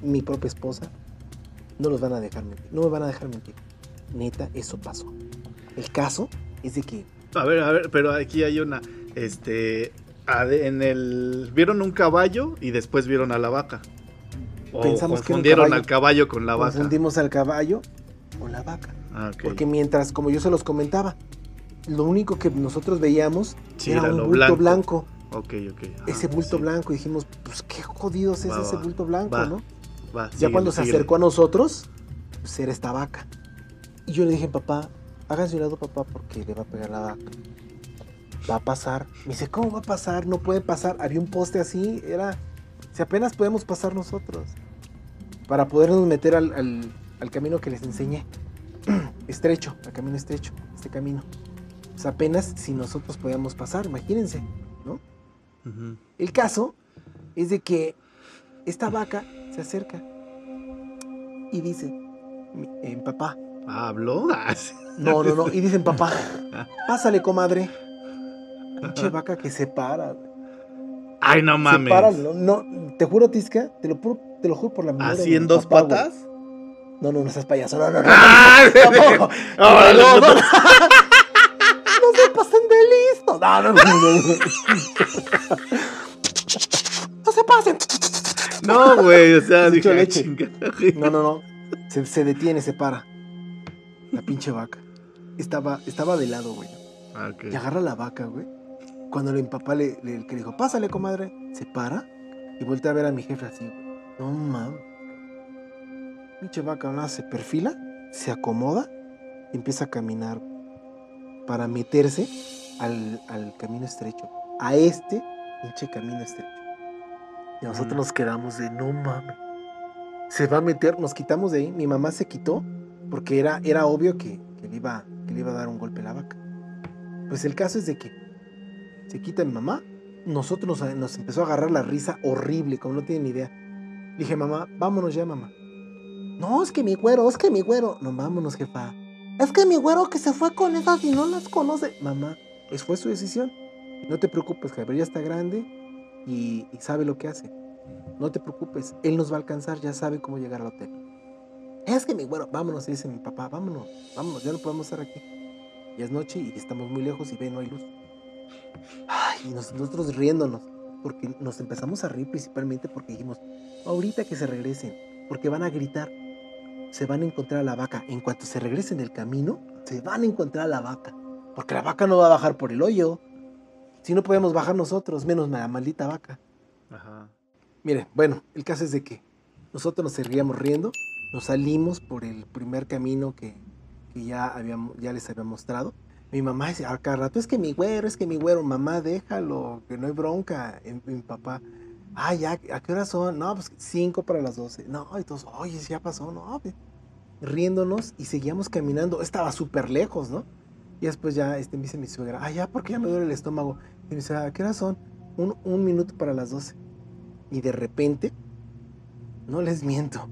mi propia esposa, no los van a dejar mentir. No me van a dejar mentir. Neta, eso pasó. El caso es de que A ver, a ver, pero aquí hay una, este, en el, vieron un caballo y después vieron a la vaca. O Pensamos que caballo. al caballo con la vaca. confundimos al caballo con la vaca. Ah. Porque mientras, como yo se los comentaba, lo único que nosotros veíamos Sí, era era un bulto blanco. blanco. Ok, ok. ajá, Ese bulto sí. blanco. Y dijimos, pues qué jodidos es Va, ese va, bulto blanco, va. ¿no? Ya síguele, cuando se síguele. acercó a nosotros, pues era esta vaca. Y yo le dije, papá, háganse un lado, papá, porque le va a pegar la vaca. Va a pasar. Me dice, ¿cómo va a pasar? No puede pasar. Había un poste así, era. Si apenas podemos pasar nosotros. Para podernos meter al, al- al camino que les enseñé. estrecho, al camino estrecho, este camino. Pues apenas si nosotros podíamos pasar, imagínense, ¿no? El caso es de que esta vaca se acerca y dice, eh, papá, ¿Habló? Ah, no, no, no, y dicen, papá, pásale, comadre. Pinche vaca que se para. Ay, no Se mames. para, no, no, te juro, Tisca, te lo, juro- te lo juro por la de ¿Así en dos papá, patas? No, no, no seas payaso, no, no, no. ¡Ah! No, no, puto. no se pasen de listo. No, no, no, no, se pasen. No, güey, o sea, Se dije, ah, leche. No, no, no. Se, se detiene, se para. La pinche vaca. Estaba, estaba de lado, güey. Ah. Y agarra la vaca, güey. Cuando el papá le, le- le dijo, pásale, comadre, se para y voltea a ver a mi jefe así, güey. No mames. Pinche vaca, nada, se perfila, se acomoda y empieza a caminar para meterse al, al camino estrecho. A este pinche camino estrecho. Y nosotros Ujú. nos quedamos de no mames. Se va a meter, nos quitamos de ahí. Mi mamá se quitó porque era, era obvio que, que le iba, que le iba a dar un golpe a la vaca. Pues el caso es de que se quita mi mamá. Nosotros nos, nos empezó a agarrar la risa horrible, como no tienen idea. Dije, mamá, vámonos ya, mamá. No, es que mi güero, es que mi güero. No, vámonos, jefa. Es que mi güero que se fue con esas y no las conoce. Mamá, es fue su decisión. No te preocupes, Javier ya está grande y, y sabe lo que hace. No te preocupes, él nos va a alcanzar, ya sabe cómo llegar al hotel. Es que mi güero, vámonos, dice mi papá, vámonos, vámonos, ya no podemos estar aquí. Ya es noche y estamos muy lejos y ve, no hay luz. Ay, y nos- nosotros riéndonos. porque nos empezamos a reír principalmente porque dijimos, ahorita que se regresen, porque van a gritar, se van a encontrar a la vaca. En cuanto se regresen del camino, se van a encontrar a la vaca, porque la vaca no va a bajar por el hoyo. Si no podemos bajar nosotros, menos la maldita vaca. Ajá. Miren, bueno, el caso es de que nosotros nos seguíamos riendo, nos salimos por el primer camino que, que ya, ya les había mostrado. Mi mamá dice, a cada rato, es que mi güero, es que mi güero, mamá, déjalo, que no hay bronca. Mi papá, ah, ya, ¿a qué hora son? No, pues cinco para las doce. No, y todos, oye, ya pasó, no, pues", riéndonos y seguíamos caminando. Estaba súper lejos, ¿no? Y después ya este, me dice mi suegra, ah, ya, porque ya me duele el estómago. Y me dice, ¿a qué hora son? Un, un minuto para las doce. Y de repente, no les miento,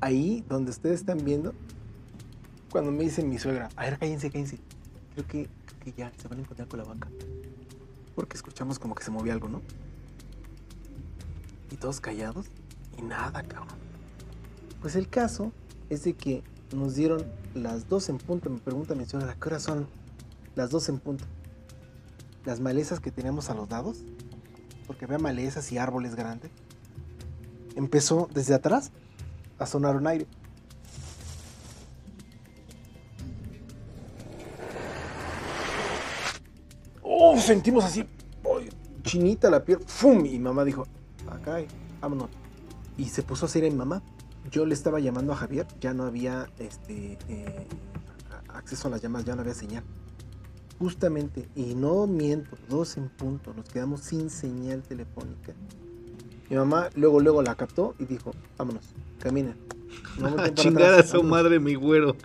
ahí donde ustedes están viendo, cuando me dice mi suegra, a ver, cállense, cállense. Creo que, que ya se van a encontrar con la vaca. Porque escuchamos como que se movía algo, ¿no? Y todos callados y nada, cabrón. Pues el caso es de que nos dieron las dos en punto. Me pregunta mi suegra, ¿qué horas son las dos en punto? Las malezas que teníamos a los lados, porque había malezas y árboles grandes, empezó desde atrás a sonar un aire. ¡Oh! Sentimos así, chinita la piel, ¡fum! Y mamá dijo, acá, hay, vámonos. Y se puso a hacer en mamá. Yo le estaba llamando a Javier, ya no había este, eh, acceso a las llamadas, ya no había señal. Justamente, y no miento, dos en punto, nos quedamos sin señal telefónica. Mi mamá luego, luego la captó y dijo, vámonos, camina. No volteen para Chingar a su vámonos". madre, mi güero.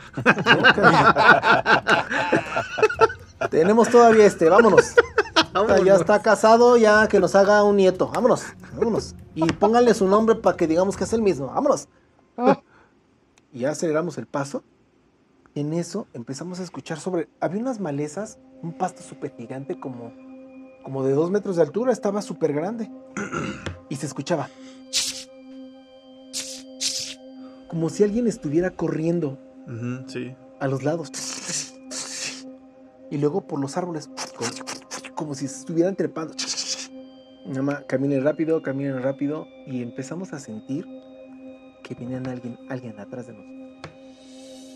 No. Tenemos todavía este, vámonos. Ya está casado, ya que nos haga un nieto. Vámonos, vámonos. Y pónganle su nombre para que digamos que es el mismo. Vámonos. Y ya aceleramos el paso. En eso empezamos a escuchar sobre. Había unas malezas, un pasto súper gigante, como, como de dos metros de altura. Estaba súper grande. Y se escuchaba. Como si alguien estuviera corriendo sí. a los lados. Y luego por los árboles. Como si estuvieran trepando. Nada más, caminen rápido, caminen rápido. Y empezamos a sentir que venía alguien, alguien atrás de nosotros.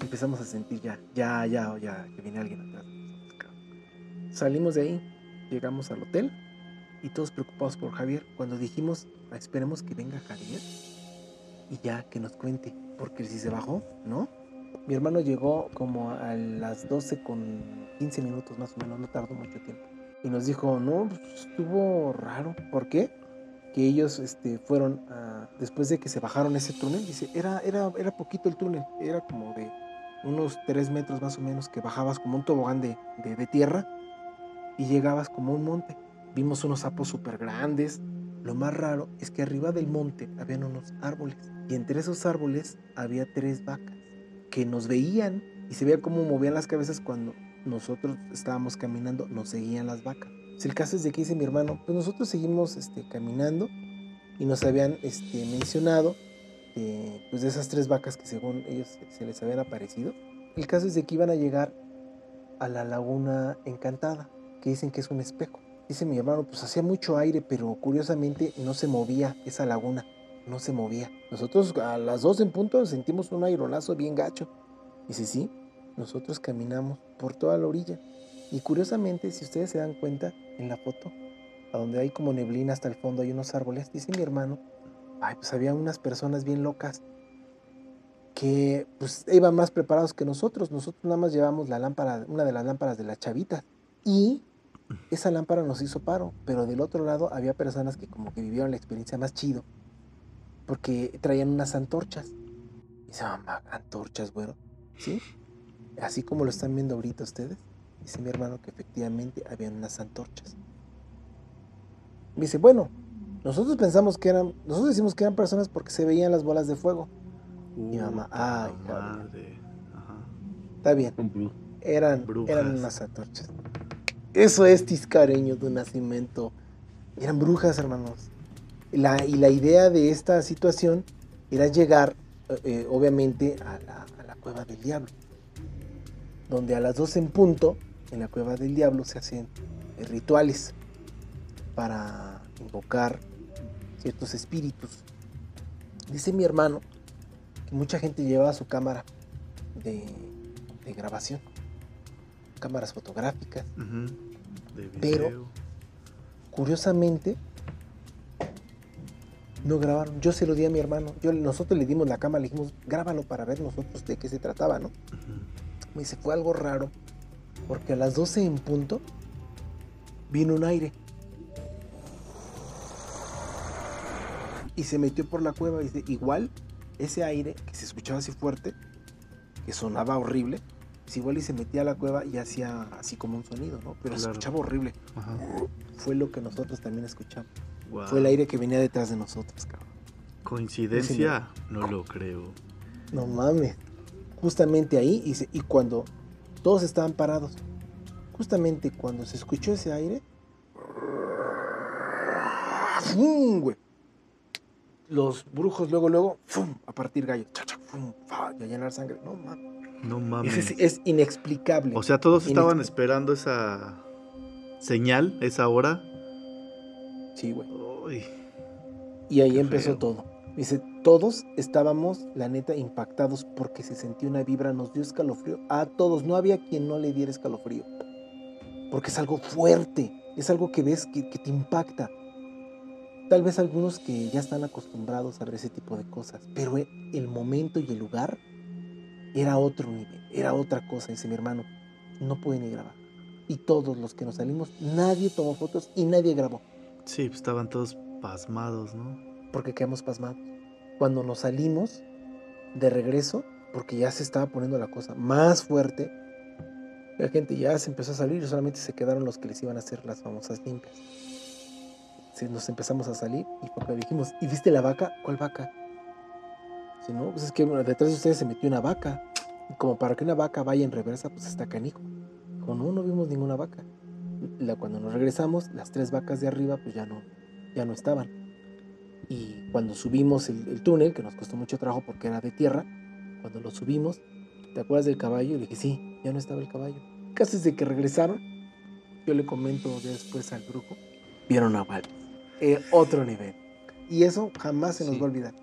Empezamos a sentir ya, ya, ya, ya, que viene alguien atrás de nosotros. cabrón. Salimos de ahí, llegamos al hotel y todos preocupados por Javier. Cuando dijimos, esperemos que venga Javier y ya que nos cuente, porque si se bajó, ¿no? Mi hermano llegó como a las 12 con 15 minutos más o menos, no tardó mucho tiempo. Y nos dijo, no, pues, estuvo raro. ¿Por qué? Que ellos este, fueron, después de que se bajaron ese túnel, dice, era, era, era poquito el túnel, era como de unos 3 metros más o menos, que bajabas como un tobogán de, de- de tierra y llegabas como un monte. Vimos unos sapos súper grandes. Lo más raro es que arriba del monte habían unos árboles y entre esos árboles había tres vacas que nos veían y se veía cómo movían las cabezas cuando nosotros estábamos caminando, nos seguían las vacas. Si el caso es de que dice mi hermano, pues nosotros seguimos este, caminando y nos habían este, mencionado de, pues de esas tres vacas que según ellos se les habían aparecido. El caso es de que iban a llegar a la laguna encantada, que dicen que es un espejo. Dice mi hermano, pues hacía mucho aire, pero curiosamente no se movía esa laguna, no se movía. Nosotros a las dos en punto sentimos un aironazo bien gacho. Dice, sí, nosotros caminamos por toda la orilla. Y curiosamente, si ustedes se dan cuenta en la foto, a donde hay como neblina hasta el fondo hay unos árboles, dice mi hermano, ay, pues había unas personas bien locas que pues iban más preparados que nosotros. Nosotros nada más llevamos la lámpara, una de las lámparas de la chavita. Y esa lámpara nos hizo paro, pero del otro lado había personas que como que vivieron la experiencia más chido, porque traían unas antorchas. Y se llaman antorchas, güero. ¿Sí? Así como lo están viendo ahorita ustedes. Dice mi hermano que efectivamente habían unas antorchas. Me dice, bueno, nosotros pensamos que eran, nosotros decimos que eran personas porque se veían las bolas de fuego. Mi mamá, ay, madre. Ajá. Está bien, eran, eran unas antorchas. Eso es tiscareño de nacimiento. Eran brujas, hermanos. Y la idea de esta situación era llegar, eh, eh, obviamente, a la, cueva del diablo. Donde a las 12 en punto, en la cueva del diablo, se hacen rituales para invocar ciertos espíritus. Dice mi hermano que mucha gente llevaba su cámara de grabación, cámaras fotográficas. De Pero-. Curiosamente, no grabaron. Yo se lo di a mi hermano. Yo, nosotros le dimos la cámara, le dijimos, grábalo para ver nosotros de qué se trataba, ¿no? Me dice, fue algo raro, porque a las 12 en punto vino un aire. Y se metió por la cueva. Dice, igual ese aire que se escuchaba así fuerte, que sonaba horrible, pues igual y se metía a la cueva y hacía así como un sonido, ¿no? Pero se escuchaba horrible. Ajá. Fue lo que nosotros también escuchamos. Fue el aire que venía detrás de nosotros, cabrón. Coincidencia, no lo creo. No mames. Justamente ahí, y, se- y cuando todos estaban parados, justamente cuando se escuchó ese aire, ¡fum! güey. Los brujos luego, luego, ¡fum! a partir gallo, ¡fum! y a llenar sangre. No mames. No mames. Sí es inexplicable. O sea, todos estaban esperando esa señal, esa hora. Sí, güey. Uy, Y ahí empezó feo. todo. Dice, todos estábamos, la neta, impactados porque se sentía una vibra, nos dio escalofrío. A todos, no había quien no le diera escalofrío. Porque es algo fuerte, es algo que ves que, que te impacta. Tal vez algunos que ya están acostumbrados a ver ese tipo de cosas, pero el momento y el lugar era otro nivel, era otra cosa, dice mi hermano. No puede ni grabar. Y todos los que nos salimos, nadie tomó fotos y nadie grabó sí, pues estaban todos pasmados, ¿no? porque quedamos pasmados. Cuando nos salimos de regreso, porque ya se estaba poniendo la cosa más fuerte, la gente ya se empezó a salir y solamente se quedaron los que les iban a hacer las famosas limpias. Nos empezamos a salir y dijimos, ¿y viste la vaca? ¿Cuál vaca? Si no, pues es que detrás de ustedes se metió una vaca. Y como para que una vaca vaya en reversa, pues está canijo. Como no, no vimos ninguna vaca. La, cuando nos regresamos, las tres vacas de arriba, pues ya no, ya no estaban. Y cuando subimos el, el túnel, que nos costó mucho trabajo porque era de tierra, cuando lo subimos, ¿te acuerdas del caballo? Y le dije, sí, ya no estaba el caballo. Casi desde que regresaron, yo le comento después al grupo, vieron a Val. Eh, otro nivel. Y eso jamás se nos Sí. va a olvidar.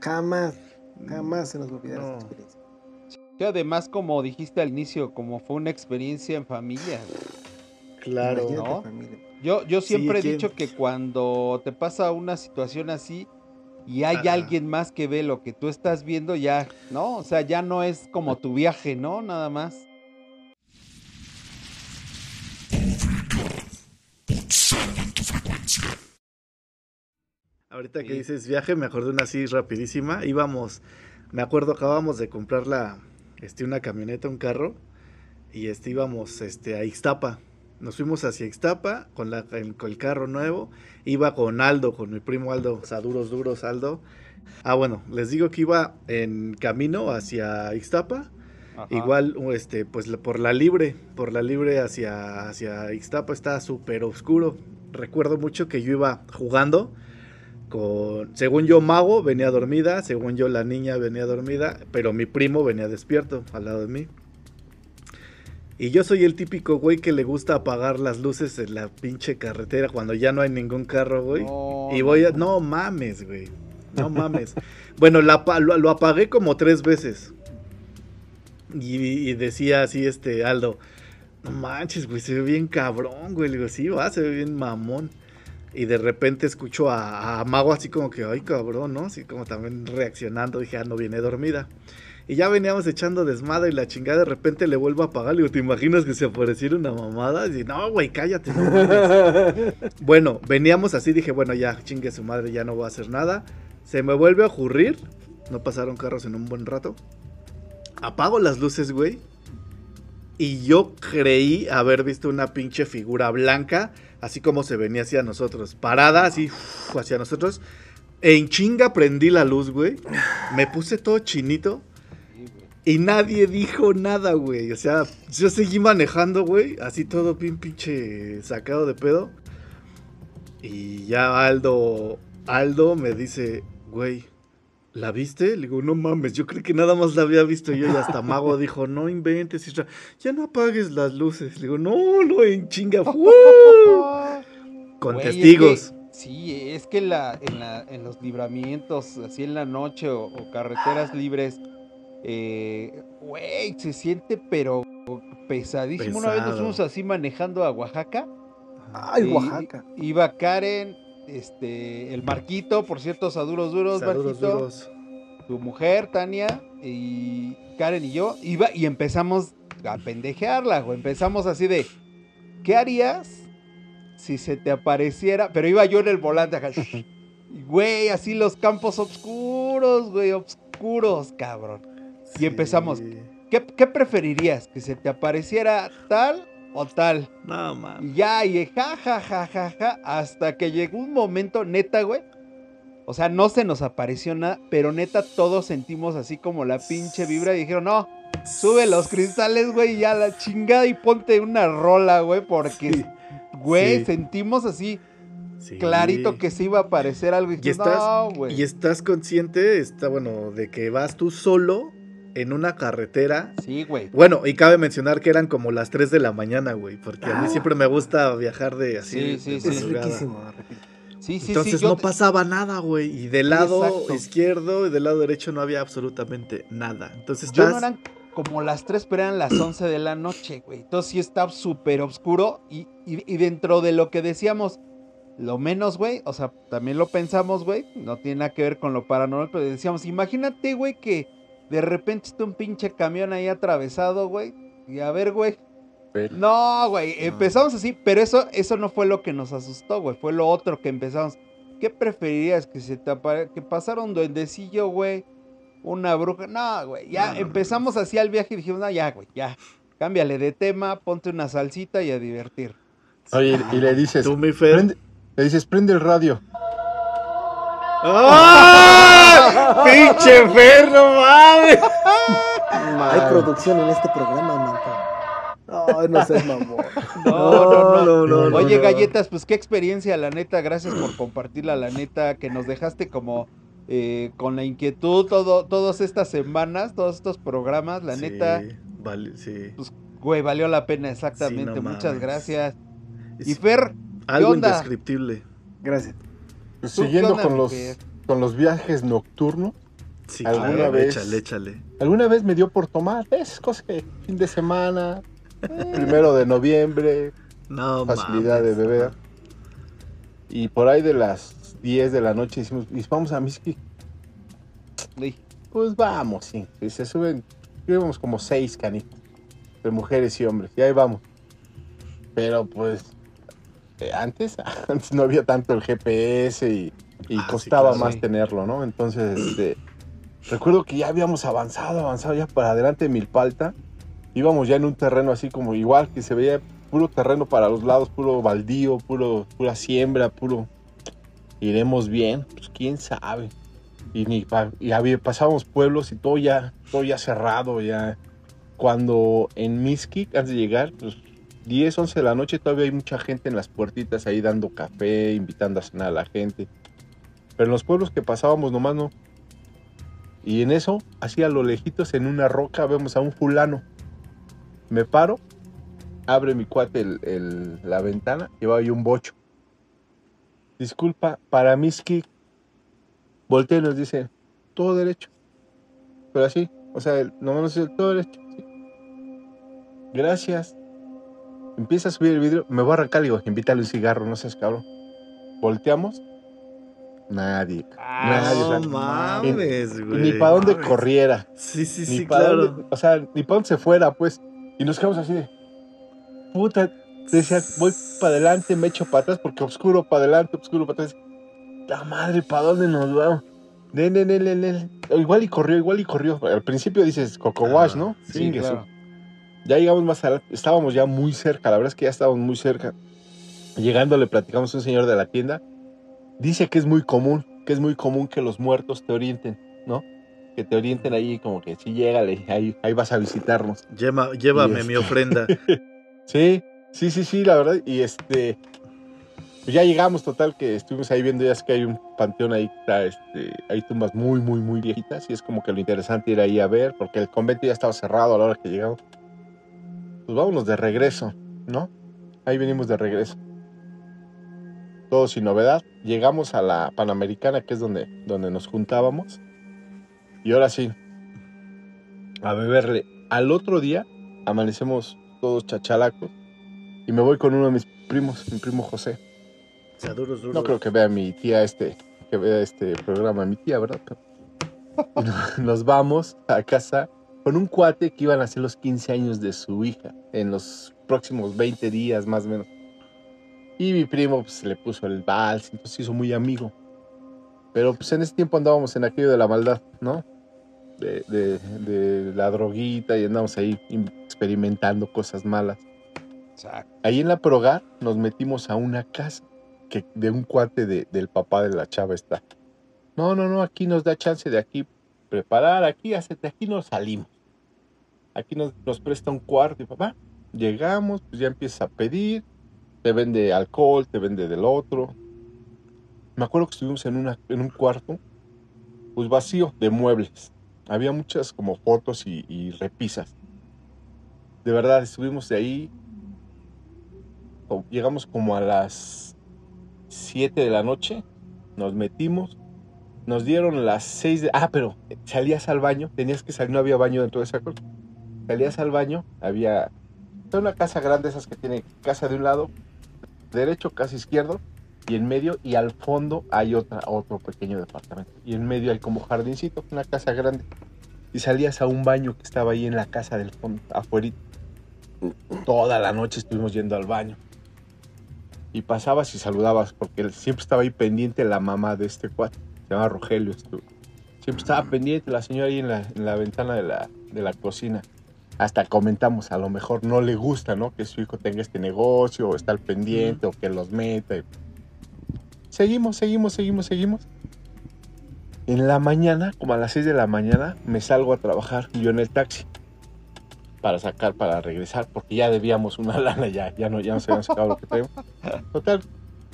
Jamás, jamás se nos va a olvidar No. esa experiencia. Que además, como dijiste al inicio, como fue una experiencia en familia. Claro. Imagínate, ¿no? familia. Yo, yo Sí, siempre he ¿quién? dicho que cuando te pasa una situación así y hay Ajá. alguien más que ve lo que tú estás viendo, ya, ¿no? O sea, ya no es como tu viaje, ¿no? Nada más. Ahorita que dices viaje, me acordé una así rapidísima. Íbamos, me acuerdo, acabamos de comprar la, este, una camioneta, un carro, y este, íbamos este, a Ixtapa. Nos fuimos hacia Ixtapa con, la, el, con el carro nuevo. Iba con Aldo, con mi primo Aldo, o sea, duros, duros, Aldo. Ah, bueno, les digo que iba en camino hacia Ixtapa. Ajá. Igual, este, pues por la libre, por la libre hacia, hacia Ixtapa está súper oscuro. Recuerdo mucho que yo iba jugando con, según yo, Mago venía dormida, según yo, la niña venía dormida, pero mi primo venía despierto al lado de mí. Y yo soy el típico güey que le gusta apagar las luces en la pinche carretera cuando ya no hay ningún carro, güey. No, y voy a... no. Mames, güey. No mames. bueno, la apa- lo, lo apagué como tres veces. Y, y decía así este Aldo, no manches, güey, se ve bien cabrón, güey. Le digo, sí, va, se ve bien mamón. Y de repente escucho a, a Mago así como que, ay, cabrón, ¿no? Así como también reaccionando. Dije, ah, no viene dormida. Y ya veníamos echando desmadre y la chingada de repente le vuelvo a apagar. Le digo, ¿te imaginas que se apareciera una mamada? Y dice, no, güey, cállate, no mames". Bueno, veníamos así, dije, bueno, ya, chingue su madre, ya no voy a hacer nada. Se me vuelve a ocurrir. No pasaron carros en un buen rato. Apago las luces, güey. Y yo creí haber visto una pinche figura blanca, así como se venía hacia nosotros. Parada, así, hacia nosotros. En chinga prendí la luz, güey. Me puse todo chinito. Y nadie dijo nada, güey. O sea, yo seguí manejando, güey. Así todo bien pinche sacado de pedo. Y ya Aldo, Aldo me dice, güey, ¿la viste? Le digo, no mames, yo creo que nada más la había visto yo. Y hasta Mago dijo, no inventes, Isra, ya no apagues las luces. Le digo, no, no, en chinga. Con es testigos. que- sí, es que la, en, la- en los libramientos, así en la noche o, o carreteras libres, eh, güey, se siente pero pesadísimo. Una vez nos fuimos así manejando a Oaxaca. Ay, y Oaxaca. Iba Karen, este, el Marquito, por cierto, Saduros Duros, Saludos Marquito, duros. tu mujer, Tania, y Karen y yo, iba y empezamos a pendejearla, güey. Empezamos así de, ¿qué harías si se te apareciera? Pero iba yo en el volante acá. Güey, así los campos oscuros, güey, oscuros, cabrón. Y empezamos. ¿Qué, qué preferirías? ¿Que se te apareciera tal o tal? No, mames. ya, y ja, ja, ja, ja, ja, hasta que llegó un momento, neta, güey. O sea, no se nos apareció nada, pero neta, todos sentimos así como la pinche vibra y dijeron, no, sube los cristales, güey, y ya la chingada y ponte una rola, güey, porque, Sí, güey, sí. sentimos así Sí. clarito que se iba a aparecer algo. Y, estás, no, güey. y estás consciente, está bueno, de que vas tú solo en una carretera. Sí, güey. Bueno, y cabe mencionar que eran como las 3 de la mañana, güey, porque a mí Ah. siempre me gusta viajar de así. Sí, sí, sí. Es riquísimo. Sí, sí, Entonces sí. yo no te- pasaba nada, güey. Y del lado exacto. izquierdo y del lado derecho no había absolutamente nada. Entonces Yo estás. no eran como las 3, pero eran las 11 de la noche, güey. Entonces sí está súper oscuro. Y, y- y dentro de lo que decíamos, lo menos, güey, o sea, también lo pensamos, güey. No tiene nada que ver con lo paranormal, pero decíamos, imagínate, güey, que de repente está un pinche camión ahí atravesado, güey. Y a ver, güey. Pero- No, güey, empezamos así, pero eso, eso no fue lo que nos asustó, güey. Fue lo otro que empezamos. ¿Qué preferirías? Que se te apare- que pasara un duendecillo, güey? Una bruja. No, güey. Ya No, no, empezamos así al viaje y dijimos, no, ya, güey, ya. Cámbiale de tema, ponte una salsita y a divertir. Oye, y le dices, Tú, mi Fer. prende- le dices, prende el radio. ¡Ah! ¡Pinche Fer, no mames! Hay producción en este programa, Manta. No, no seas mamón. No, no, no. no, no, Oye, no. galletas, pues qué experiencia, la neta. Gracias por compartirla, la neta, que nos dejaste como eh, con la inquietud todo, todas estas semanas, todos estos programas. La Sí, neta, Vale, sí. güey, valió la pena, exactamente. Sí, no Muchas mames. gracias. Y Fer, algo onda? indescriptible. Gracias. Pues ¿Tú qué siguiendo con los, con los viajes nocturnos, Sí, ¿Alguna claro, vez? Échale, échale. alguna vez me dio por tomar esas cosas que fin de semana, primero de noviembre, No facilidad de beber. Y por ahí de las 10 de la noche decimos, "Y vamos a Miski. Uy, Pues vamos, sí. Y se suben, íbamos como seis canitas, de mujeres y hombres, y ahí vamos. Pero pues, eh, antes, antes no había tanto el GPS y, y Ah, sí, costaba claro. más Sí. tenerlo, ¿no? Entonces, este, recuerdo que ya habíamos avanzado, avanzado ya para adelante de Milpalta. Íbamos ya en un terreno así como igual, que se veía puro terreno para los lados, puro baldío, puro, pura siembra, puro... Iremos bien, pues quién sabe y, ni pa- y había, pasábamos pueblos y todo ya, todo ya cerrado, ya. Cuando en Miski, antes de llegar, pues 10, 11 de la noche, todavía hay mucha gente en las puertitas ahí dando café, invitando a cenar a la gente. Pero en los pueblos que pasábamos nomás no. Y en eso, así a lo lejitos, en una roca, vemos a un fulano. Me paro, abre mi cuate el- la ventana, lleva ahí un bocho. Disculpa, para Miski, voltea y nos dice, todo derecho. Pero así, o sea, nomás nos dice, todo derecho. Gracias. Empieza a subir el vidrio, me voy a arrancar, digo, invítale un cigarro, no seas cabrón. Volteamos, nadie. Nadie, o sea, No mames, güey. ni para dónde Mames. corriera, Sí, sí, ni sí, claro. dónde, o sea, ni para dónde se fuera, pues. Y nos quedamos así de, puta, decía, voy para adelante, me echo para atrás, porque oscuro para adelante, oscuro para atrás. La madre, ¿para dónde nos vamos? Ne, ne, ne. Igual y corrió, igual y corrió. Al principio dices Coco Wash, Ah, ¿no? sí, su- claro. Ya llegamos más adelante, estábamos ya muy cerca, la verdad es que ya estábamos muy cerca. Llegando le platicamos a un señor de la tienda. Dice que es muy común, que es muy común que los muertos te orienten, ¿no? Que te orienten ahí como que sí, llégale, ahí, ahí vas a visitarnos. Lleva- llévame mi este- ofrenda. Sí, sí, sí, sí, la verdad. Y este, pues ya llegamos, total, que estuvimos ahí viendo, ya es que hay un panteón ahí, está, este, hay tumbas muy, muy, muy viejitas. Y es como que lo interesante ir ahí a ver, porque el convento ya estaba cerrado a la hora que llegamos. Pues vámonos de regreso, ¿no? Ahí venimos de regreso. todo sin novedad. Llegamos a la Panamericana, que es donde, donde nos juntábamos. Y ahora sí, a beberle. Al otro día amanecemos todos chachalacos y me voy con uno de mis primos, mi primo José. O sea, duros, duros. No creo que vea mi tía este, que vea este programa, mi tía, ¿verdad? Nos vamos a casa con un cuate que iban a hacer los 15 años de su hija en los próximos 20 días más o menos. Y mi primo pues, le puso el vals, entonces hizo muy amigo. Pero pues en ese tiempo andábamos en aquello de la maldad, ¿no? De, de- de la droguita y andamos ahí experimentando cosas malas. Exacto. Ahí en la Progar nos metimos a una casa que de un cuate de- del papá de la chava está. No, no, no, aquí nos da chance de aquí preparar, aquí, hace- de aquí nos salimos. Aquí nos, presta un cuarto y papá. Llegamos, pues ya empieza a pedir, te vende alcohol, te vende del otro. Me acuerdo que estuvimos en, en un cuarto, pues vacío, de muebles. Había muchas como fotos y, repisas. De verdad, estuvimos de ahí llegamos como a las 7 de la noche, nos metimos, nos dieron las 6 de... Ah, pero salías al baño, tenías que salir, no había baño dentro de esa cosa. Salías al baño, había una casa grande, esas que tiene casa de un lado, derecho, casa izquierdo, y en medio, y al fondo hay otra, otro pequeño departamento. Y en medio hay como jardincito, una casa grande. Y salías a un baño que estaba ahí en la casa del fondo, afuera. Toda la noche estuvimos yendo al baño y pasabas y saludabas, porque siempre estaba ahí pendiente la mamá de este cuate, se llama Rogelio. Siempre estaba pendiente la señora ahí en la, en la ventana de la, de la cocina. Hasta comentamos, a lo mejor no le gusta, ¿no? Que su hijo tenga este negocio, o está al pendiente, o que los meta. Seguimos, seguimos, seguimos, seguimos. En la mañana, como a las 6 de la mañana, me salgo a trabajar yo en el taxi para sacar, para regresar, porque ya debíamos una lana, ya, ya no, ya no se habían sacado lo que traíamos. Total,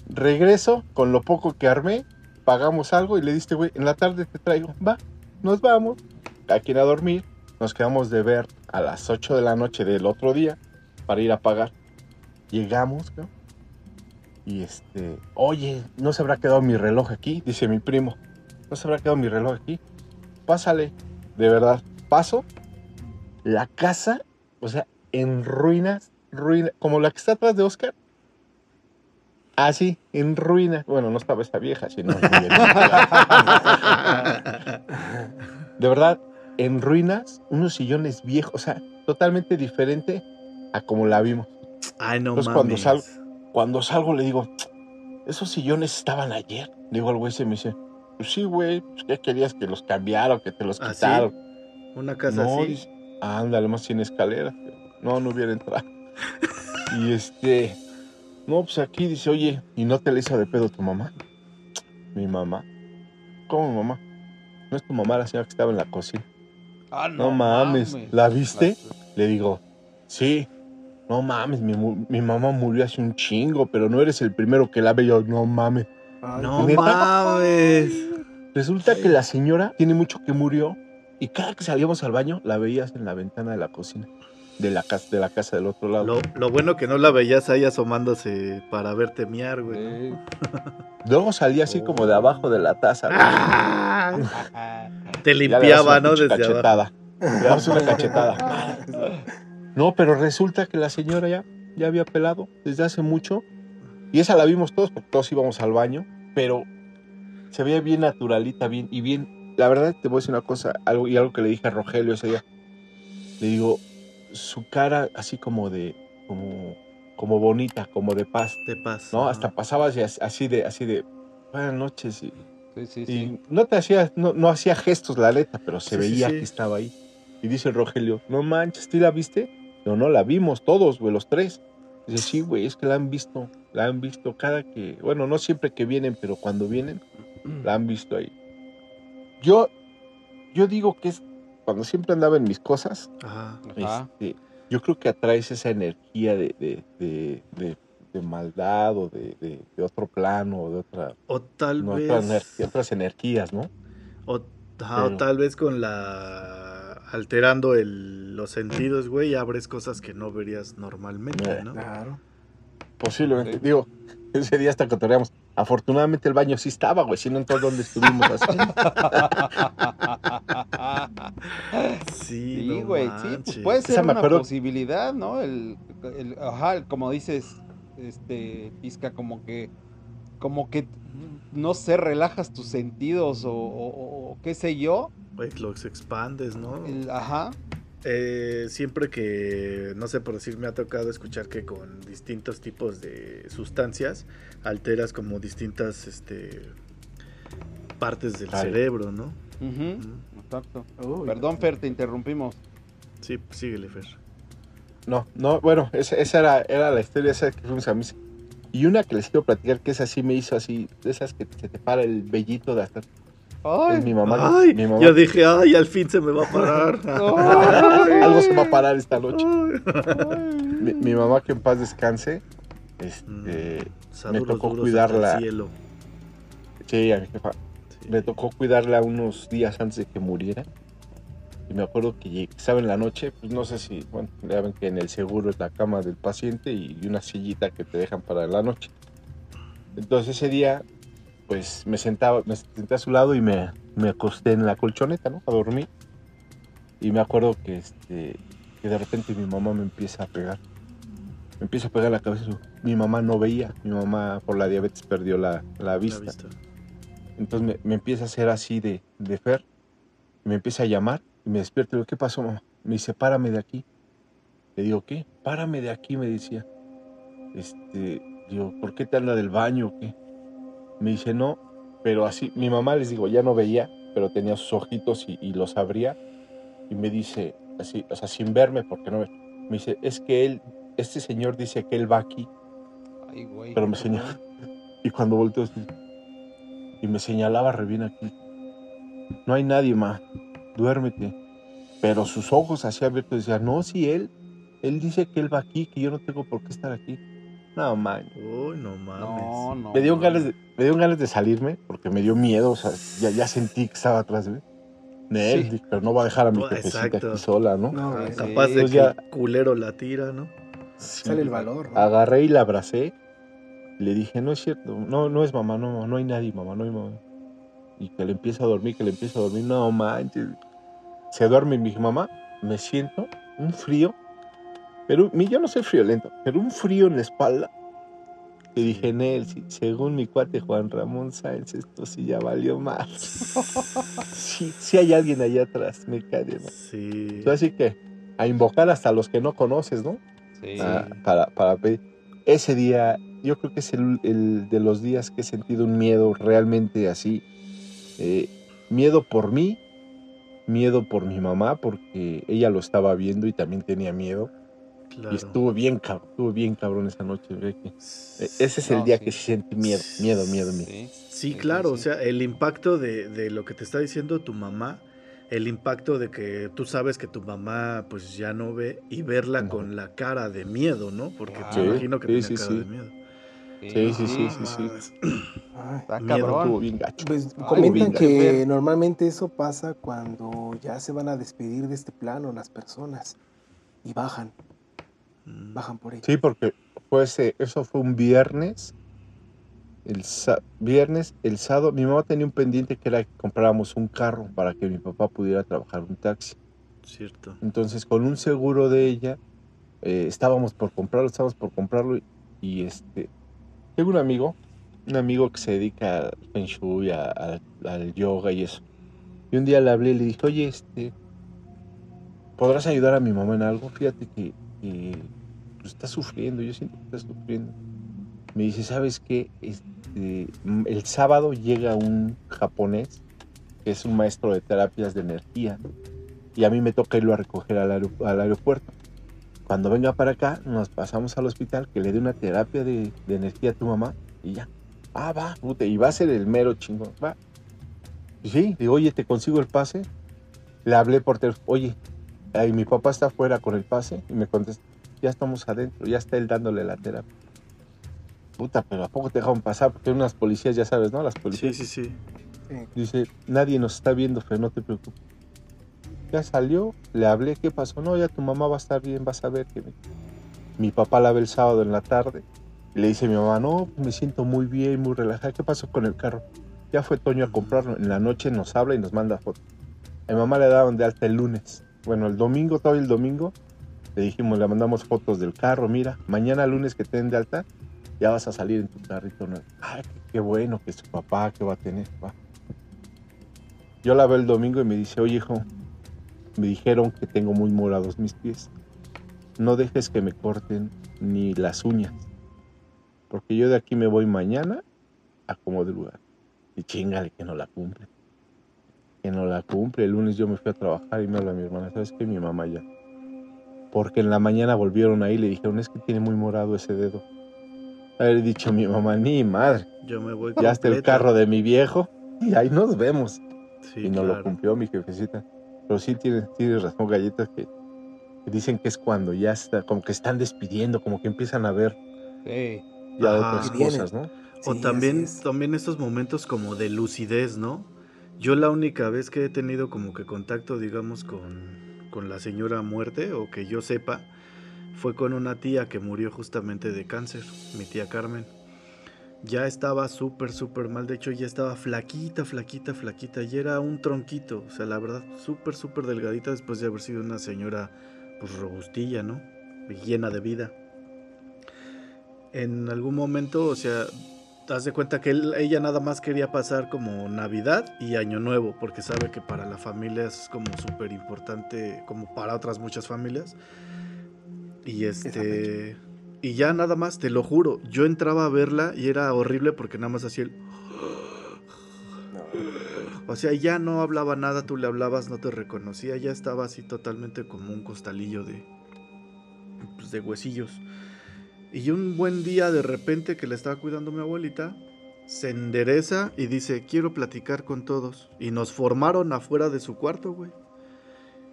regreso con lo poco que armé, pagamos algo y le diste, güey, en la tarde te traigo, va, nos vamos, aquí a dormir, nos quedamos de ver a las 8 de la noche del otro día para ir a pagar. Llegamos, ¿no? Y este, oye, ¿no se habrá quedado mi reloj aquí? Dice mi primo, ¿no se habrá quedado mi reloj aquí? Pásale, de verdad, paso. La casa, o sea, en ruinas, ruinas, como la que está atrás de Oscar. Así, en ruinas. Bueno, no estaba esta vieja, sino. de verdad, en ruinas, unos sillones viejos, o sea, totalmente diferente a como la vimos. Ay, no Entonces, mames. cuando sal- Cuando salgo le digo, esos sillones estaban ayer. Le digo al güey, se me dice, pues sí, güey, pues, ¿qué querías que los cambiara o que te los ¿Ah, sí? quitaron? Una casa no, así. dice, ándale, más sin escalera. No, no hubiera entrado. y este, no, pues aquí dice, oye, ¿y no te le hizo de pedo tu mamá? Mi mamá. ¿Cómo mi mamá? No es tu mamá la señora que estaba en la cocina. Ah, No, mames. ¿La viste? Le digo, sí. No mames, mi, mi mamá murió hace un chingo, pero no eres el primero que la ve. Yo, no mames. No ¿Neta? mames. Resulta que la señora tiene mucho que murió y cada que salíamos al baño la veías en la ventana de la cocina, de la casa, de la casa del otro lado. Lo, lo bueno que no la veías ahí asomándose para verte miar, güey. Eh, Luego salía así como de abajo de la taza. güey. Ah, te limpiaba, ¿no? Desde abajo. cachetada. Le dabas una cachetada. No, pero resulta que la señora ya, ya había pelado desde hace mucho. Y esa la vimos todos, porque todos íbamos al baño. Pero se veía bien naturalita, bien. Y bien. La verdad, te voy a decir una cosa. Algo, y algo que le dije a Rogelio ese día. Le digo, su cara así como de. Como, como bonita, como de paz. De paz. ¿No? ajá. Hasta pasaba así, así de. Así de Buenas noches. Y, Sí, sí, y sí. no te hacía, no, no hacía gestos la neta, pero se veía que estaba ahí. Y dice el Rogelio, no manches, ¿tú la viste? No, no, la vimos todos, güey, los tres. Dice, sí, güey, es que la han visto, la han visto cada que, bueno, no siempre que vienen, pero cuando vienen, la han visto ahí. Yo, yo digo que es, cuando siempre andaba en mis cosas, Ajá. Este, yo creo que atraes esa energía de, de, de, de- de maldad o de, de- de otro plano o de otra, O tal no, vez. otras otras energías, ¿no? O, ajá, o Pero- tal vez con la. Alterando el- los sentidos, güey, abres cosas que no verías normalmente, ¿no? Claro. Posiblemente. Sí. Digo, ese día hasta cotorreamos. Afortunadamente el baño sí estaba, güey, si no entonces dónde estuvimos así. Sí, Sí, no güey, sí, pues puede ser una acuerdo- posibilidad, ¿no? El, el- ajá, como dices, este, Pizca, como que, como que, no sé, relajas tus sentidos o, o- o qué sé yo, Güey, los expandes, ¿no? el- ajá, Eh, siempre que, no sé por decir, me ha tocado escuchar que con distintos tipos de sustancias alteras como distintas este, partes del Ay. cerebro, ¿no? exacto. Uy, Perdón, Fer, te interrumpimos. Sí, síguele, Fer. No, no, bueno, esa, esa era, era la historia esa que fuimos a misa. Y una que les quiero platicar, que esa sí me hizo así, de esas que se te para el vellito de hacer. Ay, Es mi mamá. Ay, mi mamá. yo dije, ay, al fin se me va a parar. Algo se va a parar esta noche. Ay. Mi, mi mamá, que en paz descanse, este, Saludos tocó duros cuidarla. cielo. sí, a mi jefa, Sí. me tocó cuidarla unos días antes de que muriera. Y me acuerdo que llegué- estaba en la noche, pues no sé si, bueno, ya ven que en el seguro es la cama del paciente y una sillita que te dejan para la noche. Entonces ese día, pues me sentaba, me senté a su lado y me, me acosté en la colchoneta, ¿no? A dormir. Y me acuerdo que, este, que de repente mi mamá me empieza a pegar. Me empieza a pegar la cabeza. Mi mamá no veía. Mi mamá por la diabetes perdió la, la La vista. Entonces me, me empieza a hacer así de, de Fer. Me empieza a llamar y me despierto. Y digo, ¿qué pasó, mamá? Me dice, párame de aquí. Le digo, ¿qué? Párame de aquí, me decía. Este, digo, ¿por qué te anda del baño o qué? Me dice, no, pero así, mi mamá les digo, ya no veía, pero tenía sus ojitos y, y los abría. Y me dice, así, o sea, sin verme, porque no ve. Me dice, es que él, este señor dice que él va aquí. Ay, güey. Pero me señala. Y cuando volteo y me señalaba re bien aquí. No hay nadie más. Duérmete. Pero sus ojos así abiertos decían, no, si él, él dice que él va aquí, que yo no tengo por qué estar aquí. No, man. Uy, no mames. No, no. Me dio ganas de, me dio ganas de salirme porque me dio miedo, o sea, ya, ya sentí que estaba atrás de mí. Él, Sí. dije, pero no va a dejar a mi jefecita aquí sola, ¿no? No, Ah, sí. Capaz de que ya- el culero la tira, ¿no? Sí. Sale el valor, ¿no? Agarré y la abracé. Le dije, no es cierto, no, no es mamá, no, no hay nadie, mamá, no hay mamá. Y que le empieza a dormir, que le empieza a dormir, no manches. Se duerme mi mamá, me siento, un frío, pero yo no soy friolento, pero un frío en la espalda. Que dije, Nel, si- según mi cuate Juan Ramón Sáenz, esto sí ya valió más. sí, sí hay alguien allá atrás, me cae mal. Sí. Así que, a invocar hasta los que no conoces, ¿no? Sí. Ah, para, para pedir. Ese día, yo creo que es el, el de los días que he sentido un miedo realmente así. Eh, miedo por mí, miedo por mi mamá, porque ella lo estaba viendo y también tenía miedo. Claro. Y estuvo bien, cabrón, estuvo bien cabrón esa noche. E- Ese es el No, día sí. que sí sentí miedo, miedo, miedo, miedo. Sí. Sí, claro, sí, o sea, el impacto de, de lo que te está diciendo tu mamá, el impacto de que tú sabes que tu mamá pues ya no ve y verla Ujú. con la cara de miedo, ¿no? Porque me Sí, imagino que sí, cara sí. de miedo. Sí, sí, sí, sí, sí. Ay, Está cabrón. bien gacho. Pues Ay, comentan que normalmente eso pasa cuando ya se van a despedir de este plano las personas y bajan. Bajan por ahí. Sí, porque fue ese- eso fue un viernes. El viernes, el sábado, mi mamá tenía un pendiente que era que compráramos un carro para que mi papá pudiera trabajar un taxi. Cierto. Entonces, con un seguro de ella, eh, estábamos por comprarlo, estábamos por comprarlo y, y, este, tengo un amigo, un amigo que se dedica al feng shui, a- a- al yoga y eso. Y un día le hablé y le dije, oye, este, ¿podrás ayudar a mi mamá en algo? Fíjate que, que, pues, está sufriendo, yo siento que está sufriendo. Me dice, ¿sabes qué? Este, el sábado llega un japonés que es un maestro de terapias de energía y a mí me toca irlo a recoger al, aeropu- al aeropuerto. Cuando venga para acá, nos pasamos al hospital, que le dé una terapia de, energía a tu mamá y ya. Ah, va, puta, y va a ser el mero chingón, va. Sí, oye, ¿te consigo el pase? Le hablé por teléfono, oye, ay, mi papá está afuera con el pase y me contesta, ya estamos adentro, ya está él dándole la terapia. Puta, pero ¿a poco te dejaron pasar? Porque unas policías, ya sabes, ¿no? Las policías. sí, sí. Sí. Dice, nadie nos está viendo, Fer, no te preocupes. Ya salió, le hablé, ¿qué pasó? No, ya tu mamá va a estar bien, vas a ver que mi, mi papá la ve el sábado en la tarde Y le dice a mi mamá, no, me siento muy bien, muy relajada. ¿Qué pasó con el carro? Ya fue Toño a comprarlo. En la noche nos habla y nos manda fotos. A mi mamá le daban de alta el lunes. Bueno, el domingo, todo el domingo, le dijimos, le mandamos fotos del carro. Mira, mañana lunes que te de alta, ya vas a salir en tu carrito. nuevo". Ay, qué bueno que su papá, que va a tener. va". Yo la veo el domingo y me dice, oye hijo, me dijeron que tengo muy morados mis pies. No dejes que me corten ni las uñas. Porque yo de aquí me voy mañana a como de lugar. Y chingale que no la cumple. Que no la cumple. El lunes yo me fui a trabajar y me habla mi hermana, ¿sabes qué? Mi mamá ya. Porque en la mañana volvieron ahí y le dijeron, es que tiene muy morado ese dedo. Haber dicho a mi mamá, ni madre. Yo me voy Ya está el carro de mi viejo y ahí nos vemos. Sí, y no lo claro. cumplió mi jefecita. Pero sí tiene, tiene razón, galletas, que, que dicen que es cuando ya está, como que están despidiendo, como que empiezan a ver Sí. ya Ajá. otras cosas, ¿no? O Sí, también, es. también estos momentos como de lucidez, ¿no? Yo la única vez que he tenido como que contacto, digamos, con, con la señora muerte, o que yo sepa, fue con una tía que murió justamente de cáncer, mi tía Carmen. Ya estaba súper, súper mal, de hecho ya estaba flaquita, flaquita, flaquita, y era un tronquito, o sea, la verdad, súper, súper delgadita después de haber sido una señora, pues, robustilla, ¿no? Llena de vida. En algún momento, o sea, das de cuenta que él- ella nada más quería pasar como Navidad y Año Nuevo, porque sabe que para la familia es como súper importante, como para otras muchas familias. Y este. Y ya nada más, te lo juro, yo entraba a verla y era horrible porque nada más hacía el. O sea, ya no hablaba nada, tú le hablabas, no te reconocía, ya estaba así totalmente como un costalillo de. pues, de huesillos. Y un buen día, de repente, que le estaba cuidando mi abuelita, se endereza y dice, quiero platicar con todos. Y nos formaron afuera de su cuarto, güey.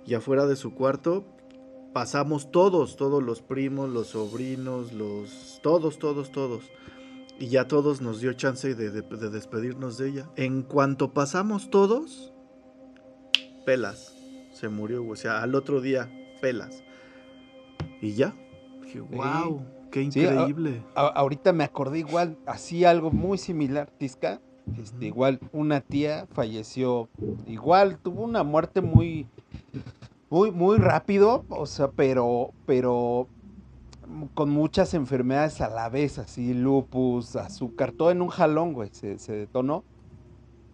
Y afuera de su cuarto pasamos todos, todos los primos, los sobrinos, los... Todos, todos, todos. Y ya todos nos dio chance de, de- de despedirnos de ella. En cuanto pasamos todos, pelas. Se murió, güey. O sea, al otro día, pelas. Y ya. Dije, wow, qué Sí, a- increíble. A- ahorita me acordé igual, así algo muy similar, Tisca. Este, igual una tía falleció, igual tuvo una muerte muy, muy, muy rápido, o sea, pero, pero con muchas enfermedades a la vez, así lupus, azúcar, todo en un jalón, güey, se, se detonó.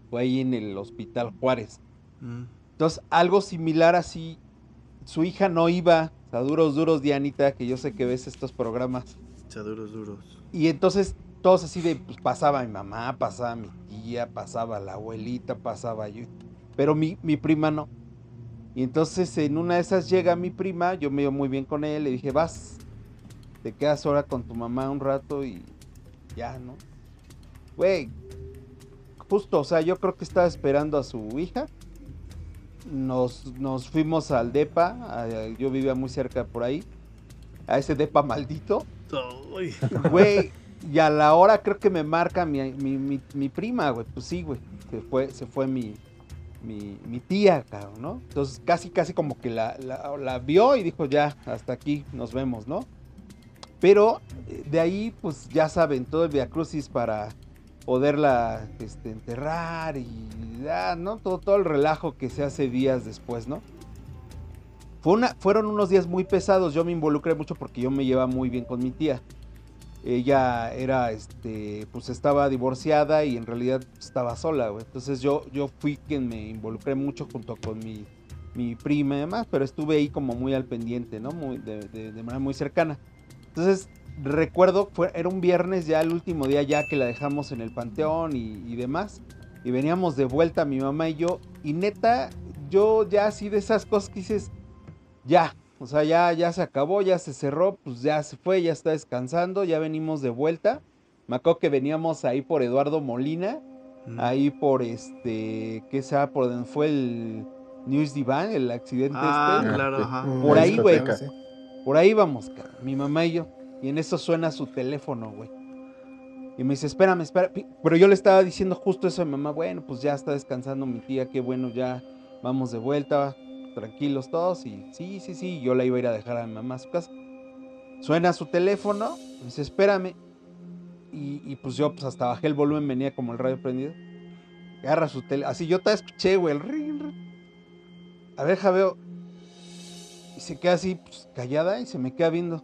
Fue ahí en el hospital Juárez. Mm. Entonces, algo similar así, su hija no iba, duros, duros, Dianita, que yo sé que ves estos programas. Duros, duros. Y entonces todos así de, pues pasaba mi mamá, pasaba mi tía, pasaba la abuelita, pasaba yo. Pero mi, mi prima no. Y entonces en una de esas llega mi prima, yo me iba muy bien con él, le dije, vas, te quedas ahora con tu mamá un rato y ya, ¿no? Güey, justo, o sea, yo creo que estaba esperando a su hija. Nos, nos fuimos al DEPA, a- yo vivía muy cerca por ahí, a ese DEPA maldito. Güey, y a la hora creo que me marca mi, mi, mi- mi prima, güey. Pues sí, güey. Se fue, se fue mi, mi, mi tía, cabrón, ¿no? Entonces casi, casi como que la, la, la vio y dijo, ya, hasta aquí nos vemos, ¿no? Pero eh, de ahí, pues ya saben, todo el Via Crucis para poderla este, enterrar y, ah, ¿no? Todo, todo el relajo que se hace días después, ¿no? Fue una, fueron unos días muy pesados. Yo me involucré mucho porque yo me llevaba muy bien con mi tía. Ella era, este, pues estaba divorciada y en realidad estaba sola, güey. Entonces yo, yo fui quien me involucré mucho junto con mi, mi prima y demás, pero estuve ahí como muy al pendiente, ¿no? Muy, de, de- de manera muy cercana. Entonces recuerdo, fue, era un viernes ya el último día ya que la dejamos en el panteón y, y demás. Y veníamos de vuelta mi mamá y yo. Y neta, yo ya así de esas cosas que dices, ya, o sea, ya, ya se acabó, ya se cerró, pues ya se fue, ya está descansando, ya venimos de vuelta. Me acuerdo que veníamos ahí por Eduardo Molina, Mm. ahí por este, ¿qué sea? Por donde fue el News Divan, el accidente Ah, este. claro, ajá. Por ahí, güey. Por ahí vamos, mi mamá y yo. Y en eso suena su teléfono, güey. Y me dice, espérame, espera. Pi- Pero yo le estaba diciendo justo eso a mi mamá. Bueno, pues ya está descansando mi tía, qué bueno, ya vamos de vuelta, tranquilos todos. Y sí, sí, sí, yo la iba a ir a dejar a mi mamá a su casa. Suena su teléfono, me dice, espérame. Y, pues yo pues hasta bajé el volumen, venía como el radio prendido. Agarra su tele. Así yo te escuché, güey, el ring, ring. A ver, Javeo. Y se queda así, pues, callada y se me queda viendo.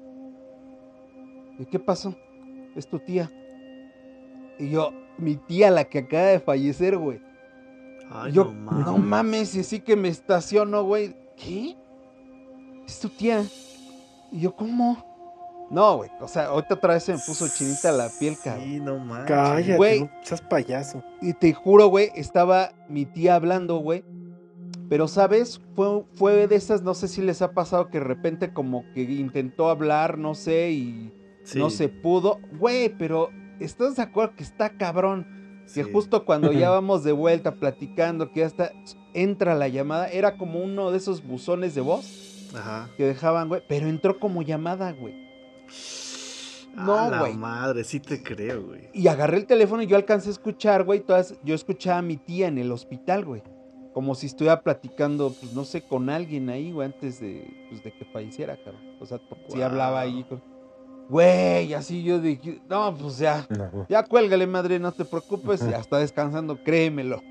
¿Y qué pasó? Es tu tía. Y yo, mi tía, la que acaba de fallecer, güey. Ay, yo, no no mames. mames, y así que me estaciono, güey. ¿Qué? Es tu tía. Y yo, ¿cómo? No, güey. O sea, ahorita otra vez se me puso chinita la piel, cabrón. Sí, no mames. Cállate, Güey. no seas payaso. Y te juro, güey, estaba mi tía hablando, güey. Pero, ¿sabes? Fue, fue de esas, no sé si les ha pasado que de repente como que intentó hablar, no sé, y Sí, no se pudo. Güey, pero ¿estás de acuerdo que está cabrón? Que justo cuando ya vamos de vuelta platicando, que ya está, entra la llamada, era como uno de esos buzones de voz Ajá. que dejaban, güey, pero entró como llamada, güey. No, güey. madre, sí te creo, güey. Y agarré el teléfono y yo alcancé a escuchar, güey, todas, yo escuchaba a mi tía en el hospital, güey. Como si estuviera platicando, pues no sé, con alguien ahí, güey, antes de, pues, de que falleciera, cabrón. O sea, sí Guau. hablaba ahí. con- Güey, así yo dije, no, pues ya, No, ya cuélgale, madre, no te preocupes, ya está descansando, créemelo.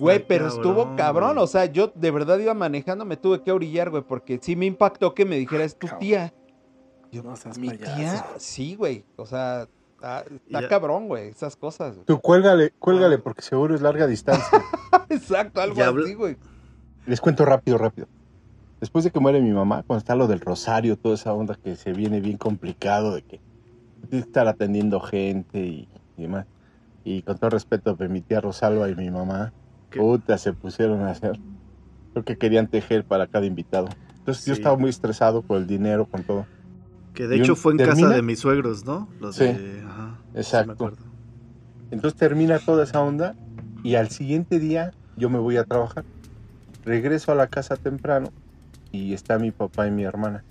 Güey, pero estuvo cabrón, o sea, yo de verdad iba manejando, me tuve que orillar, güey, porque sí me impactó que me dijera, es tu tía. Yo, No seas mi payaso. tía, sí, güey, o sea, está, cabrón, güey, esas cosas. güey. Tú cuélgale, cuélgale porque seguro es larga distancia. Exacto, algo Ya así, güey. Les cuento rápido, rápido. Después de que muere mi mamá, cuando está lo del rosario, toda esa onda que se viene bien complicado de que tienes que estar atendiendo gente y, y demás. Y con todo respeto, de mi tía Rosalba y mi mamá, ¿Qué? puta, se pusieron a hacer. Creo que querían tejer para cada invitado. Entonces yo Sí. estaba muy estresado por el dinero, con todo. Que de y hecho un- fue en casa de mis suegros, ¿no? Los Sí. de. Ajá. sí Exacto. acuerdo. Entonces termina toda esa onda y al siguiente día yo me voy a trabajar. Regreso a la casa temprano y está mi papá y mi hermana.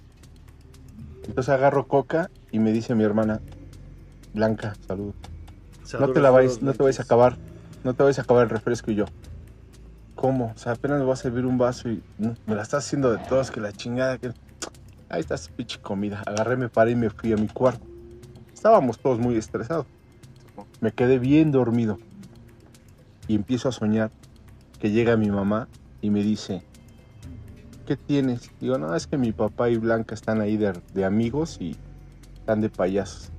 Entonces agarro coca y me dice mi hermana, Blanca, salud. No te la vais, no te vais a acabar, no te vais a acabar el refresco y yo. ¿Cómo? O sea, apenas me voy a servir un vaso y me la estás haciendo de todos, que la chingada, que... Ahí está su pinche comida. Agarré, me paré y me fui a mi cuarto. Estábamos todos muy estresados. Me quedé bien dormido. Y empiezo a soñar que llega mi mamá y me dice, ¿qué tienes? Digo, no, es que mi papá y Blanca están ahí de, de amigos y están de payasos.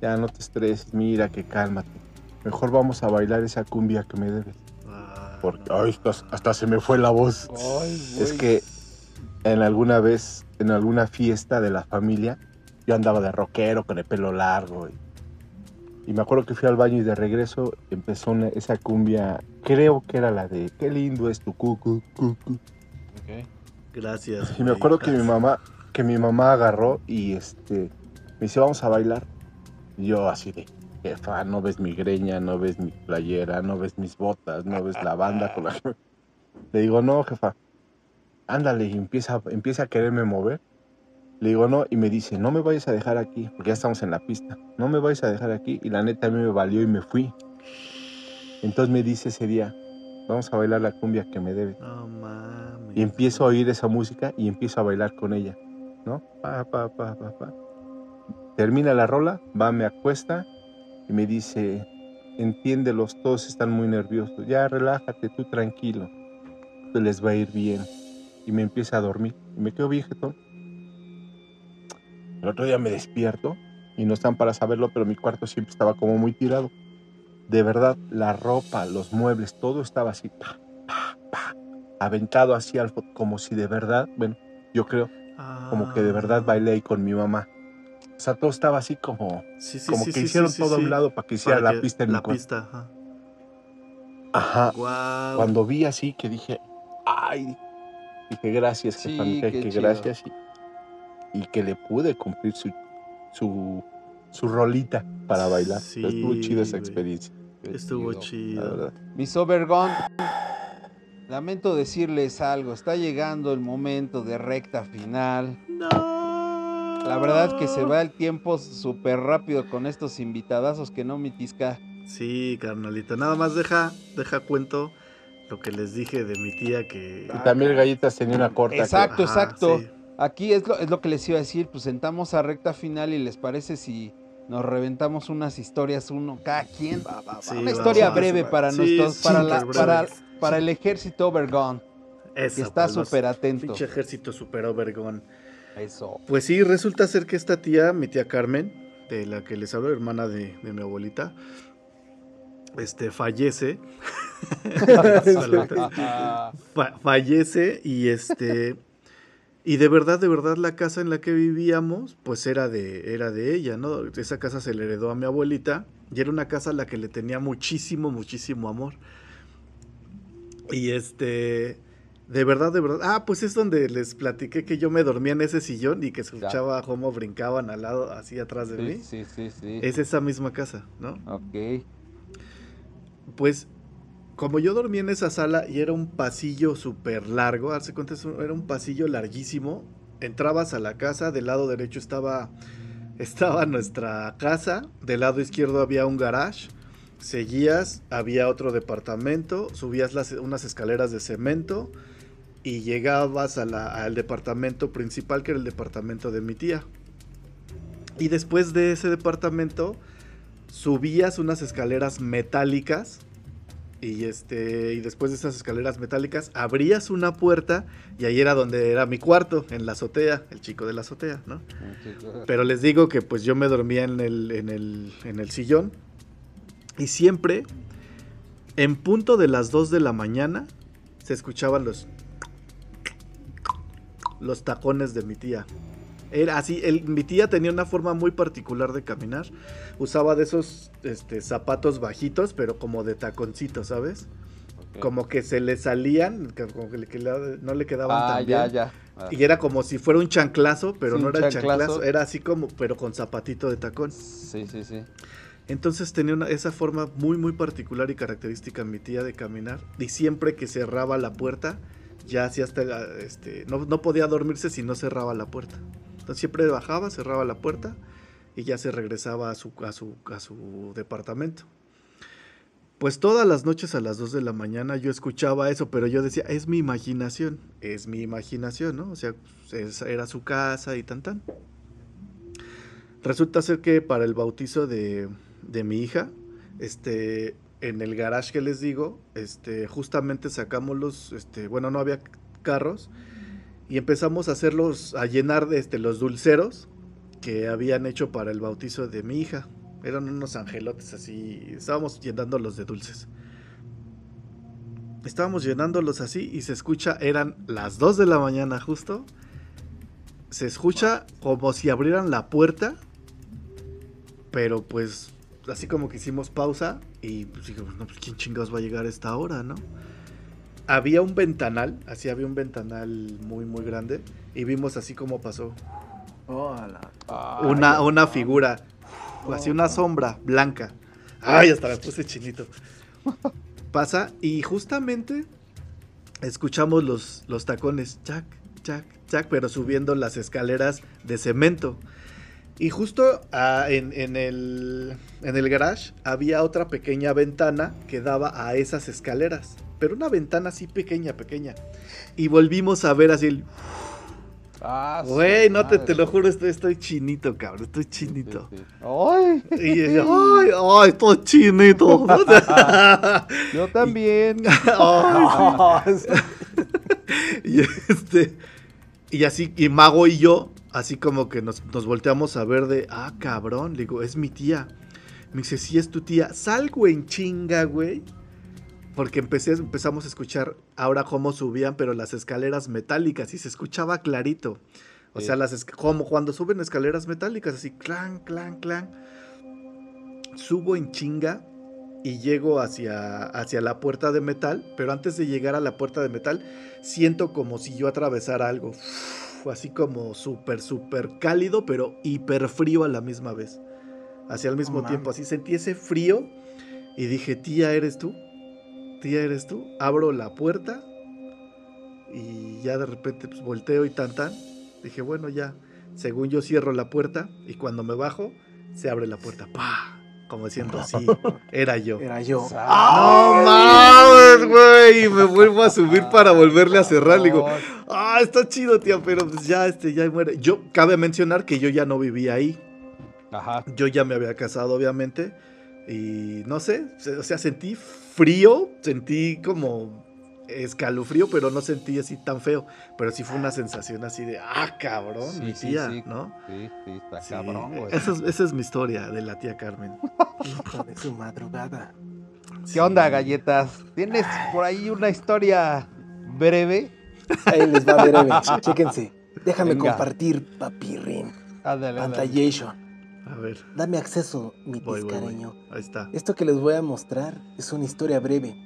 Ya no te estreses, mira que cálmate. Mejor vamos a bailar esa cumbia que me debes. Ah, Porque no. ay, hasta, hasta se me fue la voz. Ay, Es que en alguna vez, en alguna fiesta de la familia, yo andaba de rockero con el pelo largo. Y, y me acuerdo que fui al baño y de regreso empezó una- esa cumbia, creo que era la de Qué lindo es tu cucu, cucu. Gracias. Y me acuerdo que mi mamá, que mi mamá agarró y este me dice, vamos a bailar. Y yo así de, jefa, no ves mi greña, no ves mi playera, no ves mis botas, no ves la banda con la que... Le digo, no, jefa, ándale, y empieza, empieza a quererme mover. Le digo, no, y me dice, no me vayas a dejar aquí, porque ya estamos en la pista. No me vayas a dejar aquí. Y la neta a mí me valió y me fui. Entonces me dice ese día, vamos a bailar la cumbia que me debes. No. Y empiezo a oír esa música y empiezo a bailar con ella, ¿no? Pa, pa, pa, pa. Termina la rola, va, me acuesta y me dice, entiéndelos, todos están muy nerviosos, ya relájate, tú tranquilo, te les va a ir bien. Y me empieza a dormir y me quedo viejetón. El otro día me despierto y no están para saberlo, pero mi cuarto siempre estaba como muy tirado. De verdad, la ropa, los muebles, todo estaba así, pa, pa, pa, aventado así al como si de verdad, bueno, yo creo, como que de verdad Ah. bailé ahí con mi mamá. O sea, todo estaba así como, Sí, sí, como sí, que hicieron todo a un lado para que hiciera Para la que- pista en la mi pista, ajá. Ajá. Guau. Cuando vi así que dije, ay, dije gracias, qué que chido. gracias. Y, y que le pude cumplir su, su, su rolita para bailar. Estuvo chido esa experiencia, Estuvo chido. Mis Overgone, lamento decirles algo, está llegando el momento de recta final. No. La verdad que se va el tiempo súper rápido con estos invitadazos que no mitisca. Sí, carnalito. Nada más deja, deja cuento lo que les dije de mi tía que. Y también el galletas tenía una corta. que- Exacto. Ajá, exacto. sí. Aquí es lo, es lo que les iba a decir, pues sentamos a recta final y les parece si nos reventamos unas historias uno cada quien. Sí, Una va, historia va, breve va. para Sí, nuestros, para, la- para, para el ejército Overgone. Eso, que está súper atento. Pinche ejército super overgón. Eso. Pues sí, resulta ser que esta tía, mi tía Carmen, de la que les hablo, hermana de, de mi abuelita, este, fallece. Fa- fallece y este y de verdad de verdad la casa en la que vivíamos pues era de era de ella no esa casa se le heredó a mi abuelita y era una casa a la que le tenía muchísimo muchísimo amor y este de verdad de verdad ah pues es donde les platiqué que yo me dormía en ese sillón y que escuchaba cómo brincaban al lado así atrás de Sí, mí sí, sí, sí. es esa misma casa no Ok. pues como yo dormía en esa sala y era un pasillo súper largo, hace cuenta, era un pasillo larguísimo, entrabas a la casa, del lado derecho estaba, estaba nuestra casa, del lado izquierdo había un garage, seguías, había otro departamento, subías las, unas escaleras de cemento y llegabas a la- al departamento principal, que era el departamento de mi tía. Y después de ese departamento, subías unas escaleras metálicas y este y después de esas escaleras metálicas abrías una puerta y ahí era donde era mi cuarto en la azotea el chico de la azotea no pero les digo que pues yo me dormía en el en el en el sillón y siempre en punto de las 2 de la mañana se escuchaban los los tacones de mi tía era así, el- mi tía tenía una forma muy particular de caminar. Usaba de esos este, zapatos bajitos, pero como de taconcitos, ¿sabes? Como que se le salían, como que, le- que le- no le quedaban Ah, tan ya, bien. ya. Ah, Y era como si fuera un chanclazo, pero Sí, no era chanclazo. chanclazo, era así como, pero con zapatito de tacón. Sí, sí, sí. Entonces tenía esa forma muy, muy particular y característica mi tía de caminar. Y siempre que cerraba la puerta, ya hacía hasta, este, no, no podía dormirse si no cerraba la puerta. Entonces siempre bajaba, cerraba la puerta y ya se regresaba a su, a su, a su departamento. Pues todas las noches a las 2 de la mañana yo escuchaba eso, pero yo decía, es mi imaginación, es mi imaginación, ¿no? O sea, es- era su casa y tan tan. Resulta ser que para el bautizo de, de mi hija, este, en el garage que les digo, este, justamente sacamos los, este, bueno, no había carros y empezamos a hacerlos, a llenar de, este, los dulceros que habían hecho para el bautizo de mi hija. Eran unos angelotes así, estábamos llenándolos de dulces. Estábamos llenándolos así y se escucha, eran las 2 de la mañana justo. Se escucha como si abrieran la puerta pero pues así como que hicimos pausa y pues dijimos, no, pues quién chingados va a llegar a esta hora, ¿no? Había un ventanal, así había un ventanal muy muy grande y vimos así como pasó Hola. una, una figura, así una sombra blanca. Ay, hasta me puse chinito. Pasa y justamente escuchamos los, los tacones, chac, chac, chac, pero subiendo las escaleras de cemento. Y justo ah, en, en el, en el garage había otra pequeña ventana que daba a esas escaleras. Pero una ventana así pequeña, pequeña. Y volvimos a ver así el... Ah, Güey, no te, madre. te lo juro, estoy, estoy chinito, cabrón. Estoy Sí, chinito. sí. Ay, Y yo, ay, ay, estoy chinito. yo también. Y este y así y Mago y yo así como que nos, nos volteamos a ver de ah cabrón le digo es mi tía me dice sí es tu tía salgo en chinga güey. Porque empecé, empezamos a escuchar ahora cómo subían pero las escaleras metálicas y se escuchaba clarito. O Sí. sea las como cuando suben escaleras metálicas así clan clan clan. Subo en chinga y llego hacia, hacia la puerta de metal, pero antes de llegar a la puerta de metal, siento como si yo atravesara algo, así como súper, súper cálido, pero hiper frío a la misma vez. Hacia el mismo tiempo, así sentí ese frío y dije, tía, ¿eres tú? Tía, ¿eres tú? Abro la puerta y ya de repente pues, volteo y tan tan. Dije, bueno, ya, según yo cierro la puerta y cuando me bajo, se abre la puerta. ¡Pah! Como diciendo, sí, era yo. Era yo. ¡No mames, güey! Y me vuelvo a subir para volverle a cerrar. Le digo, ah, está chido, tía, pero pues ya, este, ya muere. Yo, cabe mencionar que yo ya no vivía ahí. Ajá. Yo ya me había casado, obviamente. Y no sé, o sea, sentí frío, sentí como escalofrío, pero no sentí así tan feo. Pero sí fue una sensación así de, ah, cabrón, Sí, mi sí, tía, sí. ¿no? Sí, sí, está Sí, cabrón, güey. Esa es, esa es mi historia de la tía Carmen. Hijo de su madrugada. ¿Qué onda, galletas? ¿Tienes por ahí una historia breve? Ahí les va breve. Chéquense. Déjame Venga. compartir, papirrin. Ándale. Pantallation. A ver, Dame acceso, mi voy, voy. Ahí está. Esto que les voy a mostrar es una historia breve.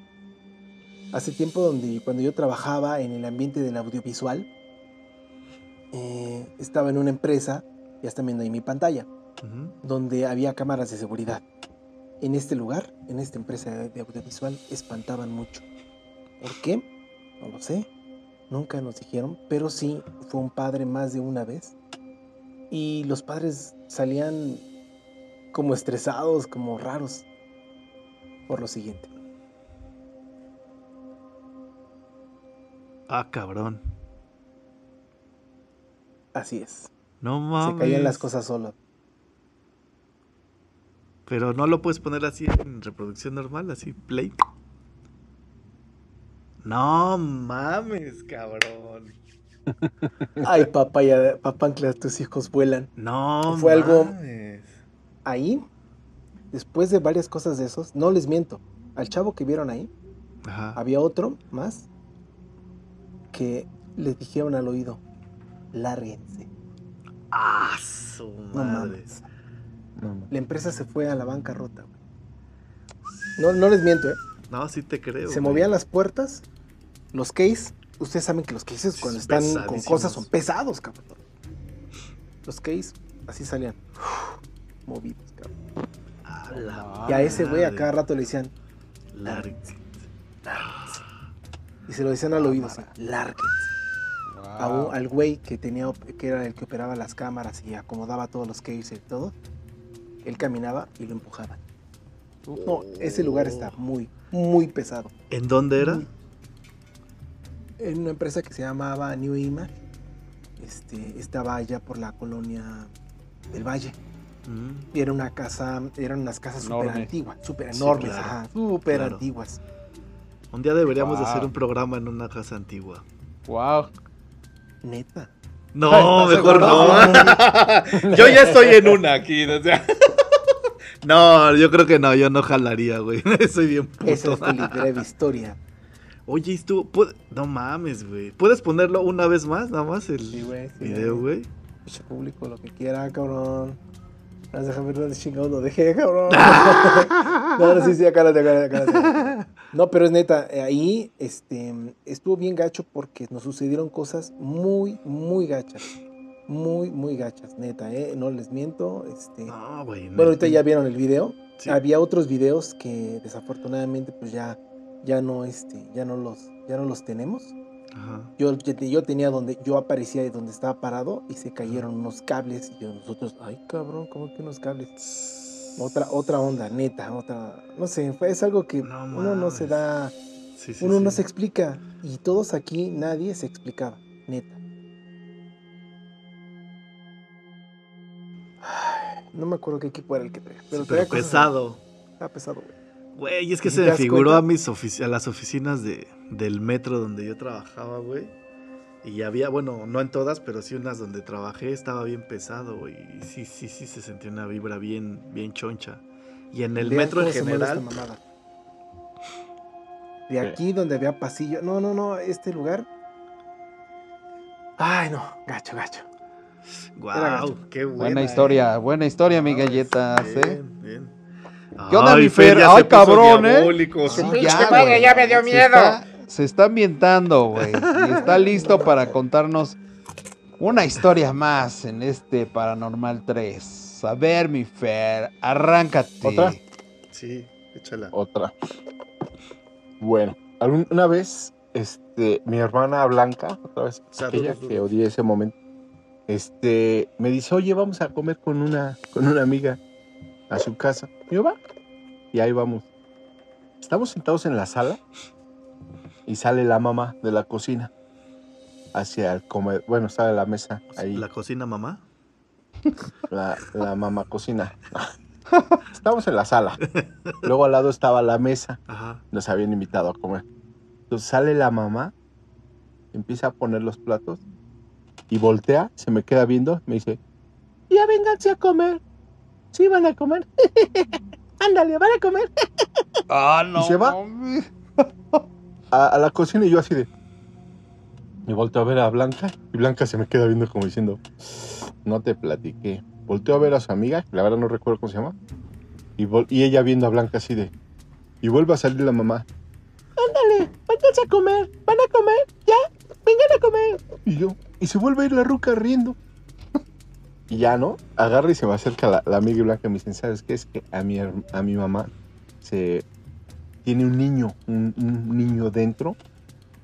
Hace tiempo donde cuando yo trabajaba en el ambiente del audiovisual, eh, estaba en una empresa, ya están viendo ahí mi pantalla, donde había cámaras de seguridad. En este lugar, en esta empresa de audiovisual, espantaban mucho. ¿Por qué? No lo sé. Nunca nos dijeron, pero sí fue un padre más de una vez. Y los padres salían como estresados, como raros, por lo siguiente. Ah, cabrón. Así es. No Se mames. caían las cosas solas. Pero no lo puedes poner así en reproducción normal, así, play. No mames, cabrón. Ay, papaya, papanclas, tus hijos vuelan. No Fue algo- mames. Ahí, después de varias cosas de esos, no les miento, al chavo que vieron ahí, Ajá. había otro más que le dijeron al oído, lárguense. Ah, su No madre. La empresa se fue a la bancarrota. güey. No, no les miento, ¿eh? No, sí te creo. Se güey. movían las puertas, los case, ustedes saben que los cases Sí, cuando están con cosas son pesados, cabrón. Los case así salían, movidos, cabrón. A la Y a ese güey a cada rato le decían, Lárguense. Y se lo decían al oído, así, lárguense. A un- Wow. al güey que tenía que era el que operaba las cámaras y acomodaba todos los cases y todo, él caminaba y lo empujaban. No, ese lugar está muy, muy pesado. ¿En dónde era? Muy- En una empresa que se llamaba New Image, este, estaba allá por la colonia del Valle. Mm. Y era una casa, eran unas casas súper Enorme. antiguas, súper enormes, súper Claro. antiguas. Un día deberíamos de hacer un programa en una casa antigua. Wow. Neta. No, ¿Estás mejor no. yo ya estoy en una aquí, o sea. No, yo creo que no, yo no jalaría, güey. Soy bien Esa puto. es tu breve historia. Oye, estuvo. pu- No mames, güey. ¿Puedes ponerlo una vez más, nada más el Sí, güey, sí, video, güey? Pinche público, lo que quiera, cabrón. A dejar ver dónde chingados lo dejé, cabrón. no, no, sí, sí, acá, acá, acá, acá. No, pero es neta, eh, ahí este, estuvo bien gacho porque nos sucedieron cosas muy, muy gachas. Muy, muy gachas, neta, ¿eh? No les miento. Este... No, güey. Bueno, ahorita ya vieron el video. Sí. Había otros videos que desafortunadamente pues ya, ya no, este, ya no los, ya no los tenemos. Ajá. Yo, yo tenía donde yo aparecía donde estaba parado y se cayeron unos cables y yo, nosotros, ay cabrón, ¿cómo que unos cables? Otra, otra onda, neta, otra, no sé, es algo que No uno no se da, Sí, sí, uno no se explica y todos aquí, nadie se explicaba, neta. Ay, no me acuerdo qué equipo era el que traía, pero, traía pero cosas- pesado. Estaba pesado, güey. Güey, es que ¿Y se me figuró cuenta? a mis ofici- a las oficinas de, del metro donde yo trabajaba, güey. Y había, bueno, no en todas, pero sí unas donde trabajé, estaba bien pesado. Y sí, sí, sí se sentía una vibra bien, bien choncha. Y en el Vean metro en general. De aquí donde había pasillo. No, no, no, este lugar. Ay, no, gacho, gacho. Gacho. qué buena, Buena eh. historia, buena historia, mi galletas, bien, ¿eh? bien. ¿Qué onda, Ay, mi Fer? ya Ay, se puso cabrón, ¿eh? diabólico, Sí, ya, ya me dio miedo. está- Se está ambientando, güey. Y está listo para contarnos una historia más en este Paranormal 3. A ver, mi Fer, arráncate. ¿Otra? Sí, échala. Otra. Bueno, algún- una vez, este, mi hermana Blanca, otra vez, aquella que odié ese momento, este, me dice, oye, vamos a comer con una, con una amiga a su casa. Y yo, va. Y ahí vamos. Estamos sentados en la sala y sale la mamá de la cocina hacia el comedor. Bueno, sale la mesa ahí. ¿La cocina mamá? la, la mamá cocina. Estábamos en la sala. Luego al lado estaba la mesa. Ajá. Nos habían invitado a comer. Entonces sale la mamá, empieza a poner los platos y voltea, se me queda viendo, me dice, ya vénganse a comer. Sí, van a comer. Ándale, van a comer. Ah, no. se va? A, la cocina y yo así de... Y volteo a ver a Blanca y Blanca se me queda viendo como diciendo, no te platiqué. Volteo a ver a su amiga, que la verdad no recuerdo cómo se llama, y, y ella viendo a Blanca así de... Y vuelve a salir la mamá. Ándale, váyanse a comer, van a comer, ya, vengan a comer. Y yo, y se vuelve a ir la ruca riendo. Y ya, ¿no? Agarra y se me acerca la, la amiga y Blanca y me dicen, ¿sabes qué? Es que a mi, a mi mamá se tiene un niño, un, un niño dentro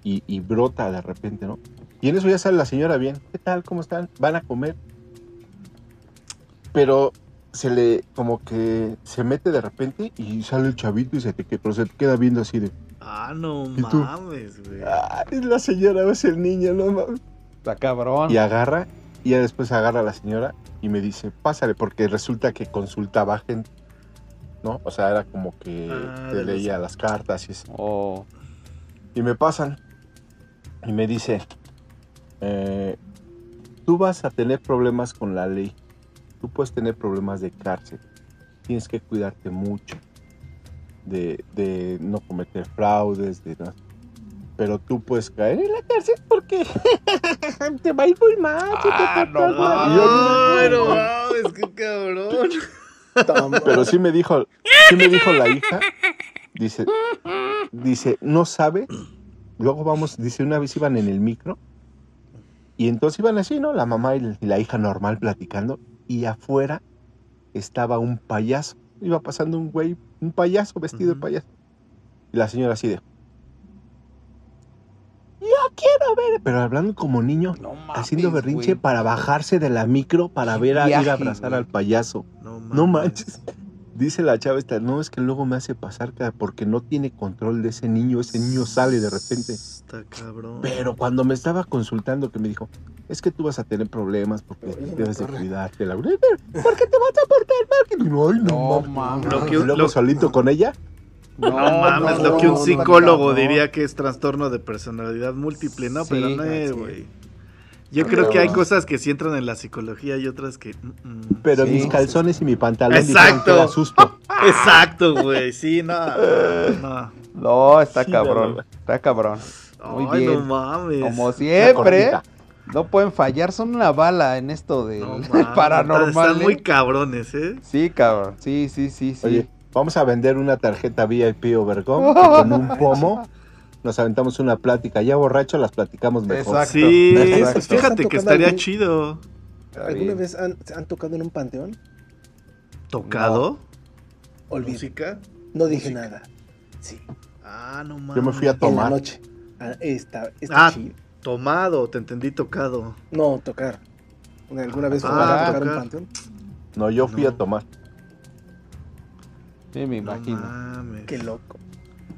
y, y brota de repente, ¿no? Y en eso ya sale la señora bien. ¿Qué tal? ¿Cómo están? ¿Van a comer? Pero se le, como que se mete de repente y sale el chavito y se te, pero se te queda viendo así de, Ah, no mames, güey. ah, es la señora, es el niño, no mames. Está cabrón. Y agarra, y ya después agarra a la señora y me dice, pásale, porque resulta que consultaba gente, ¿no? O sea, era como que Ah, te los- leía las cartas y eso. Oh. Y me pasan y me dice, eh, tú vas a tener problemas con la ley, tú puedes tener problemas de cárcel, tienes que cuidarte mucho de, de no cometer fraudes, de no- pero tú puedes caer en la cárcel porque te va a ir muy mal. si te Ah, no portas mal". Ay, Y yo, no mames, qué cabrón. Pero sí me dijo, sí me dijo la hija, dice, dice, no sabe. Luego vamos, dice, una vez iban en el micro y entonces iban así, ¿no? La mamá y la hija normal platicando y afuera estaba un payaso. Iba pasando un güey, un payaso vestido de payaso. Y la señora así de, yo quiero ver, pero hablando como niño, No mames, haciendo berrinche güey. para bajarse de la micro para ver a ir a abrazar güey. al payaso. No No manches. Dice la chava esta, no, es que luego me hace pasar porque no tiene control de ese niño, ese niño sale de repente. Está cabrón. Pero cuando me estaba consultando que me dijo, es que tú vas a tener problemas porque Oye, debes de cuidarte, Laura. ¿Por qué te vas a portar mal? Ay, no, No, mames. Lo que- luego lo- solito con ella. No, mames, lo no, que un no, psicólogo diría que es trastorno de personalidad múltiple, ¿no? Sí, pero no es, sí. güey. Yo No, creo que hay no. cosas que sí entran en la psicología y otras que... mm, mm. Pero Sí. mis calzones y mi pantalón Exacto. que era susto. Exacto, güey. Sí, no. no. No, está Sí, cabrón. no, no. Está cabrón. Muy Ay, no bien. mames. Como siempre, no pueden fallar. Son una bala en esto del No mames, paranormal. Están muy ¿eh? cabrones, ¿eh? Sí, cabrón. Sí, sí, sí, sí. Oye, vamos a vender una tarjeta VIP Overcom con un pomo nos aventamos una plática. Ya borracho las platicamos mejor. Exacto. Sí, Exacto. fíjate que ¿Están tocando estaría algún- chido. ¿Alguna vez han, se han tocado en un panteón? ¿Tocado? ¿Música? No dije Música. nada. Sí. Ah, no mames. Yo me fui a En la tomar. noche. Ah, está, está Ah. chido. Tomado, te entendí tocado. No, tocar. ¿Alguna vez Ah, a tocar tocar. un panteón? No, yo fui No. a tomar. Sí, me No imagino. mames. Qué loco.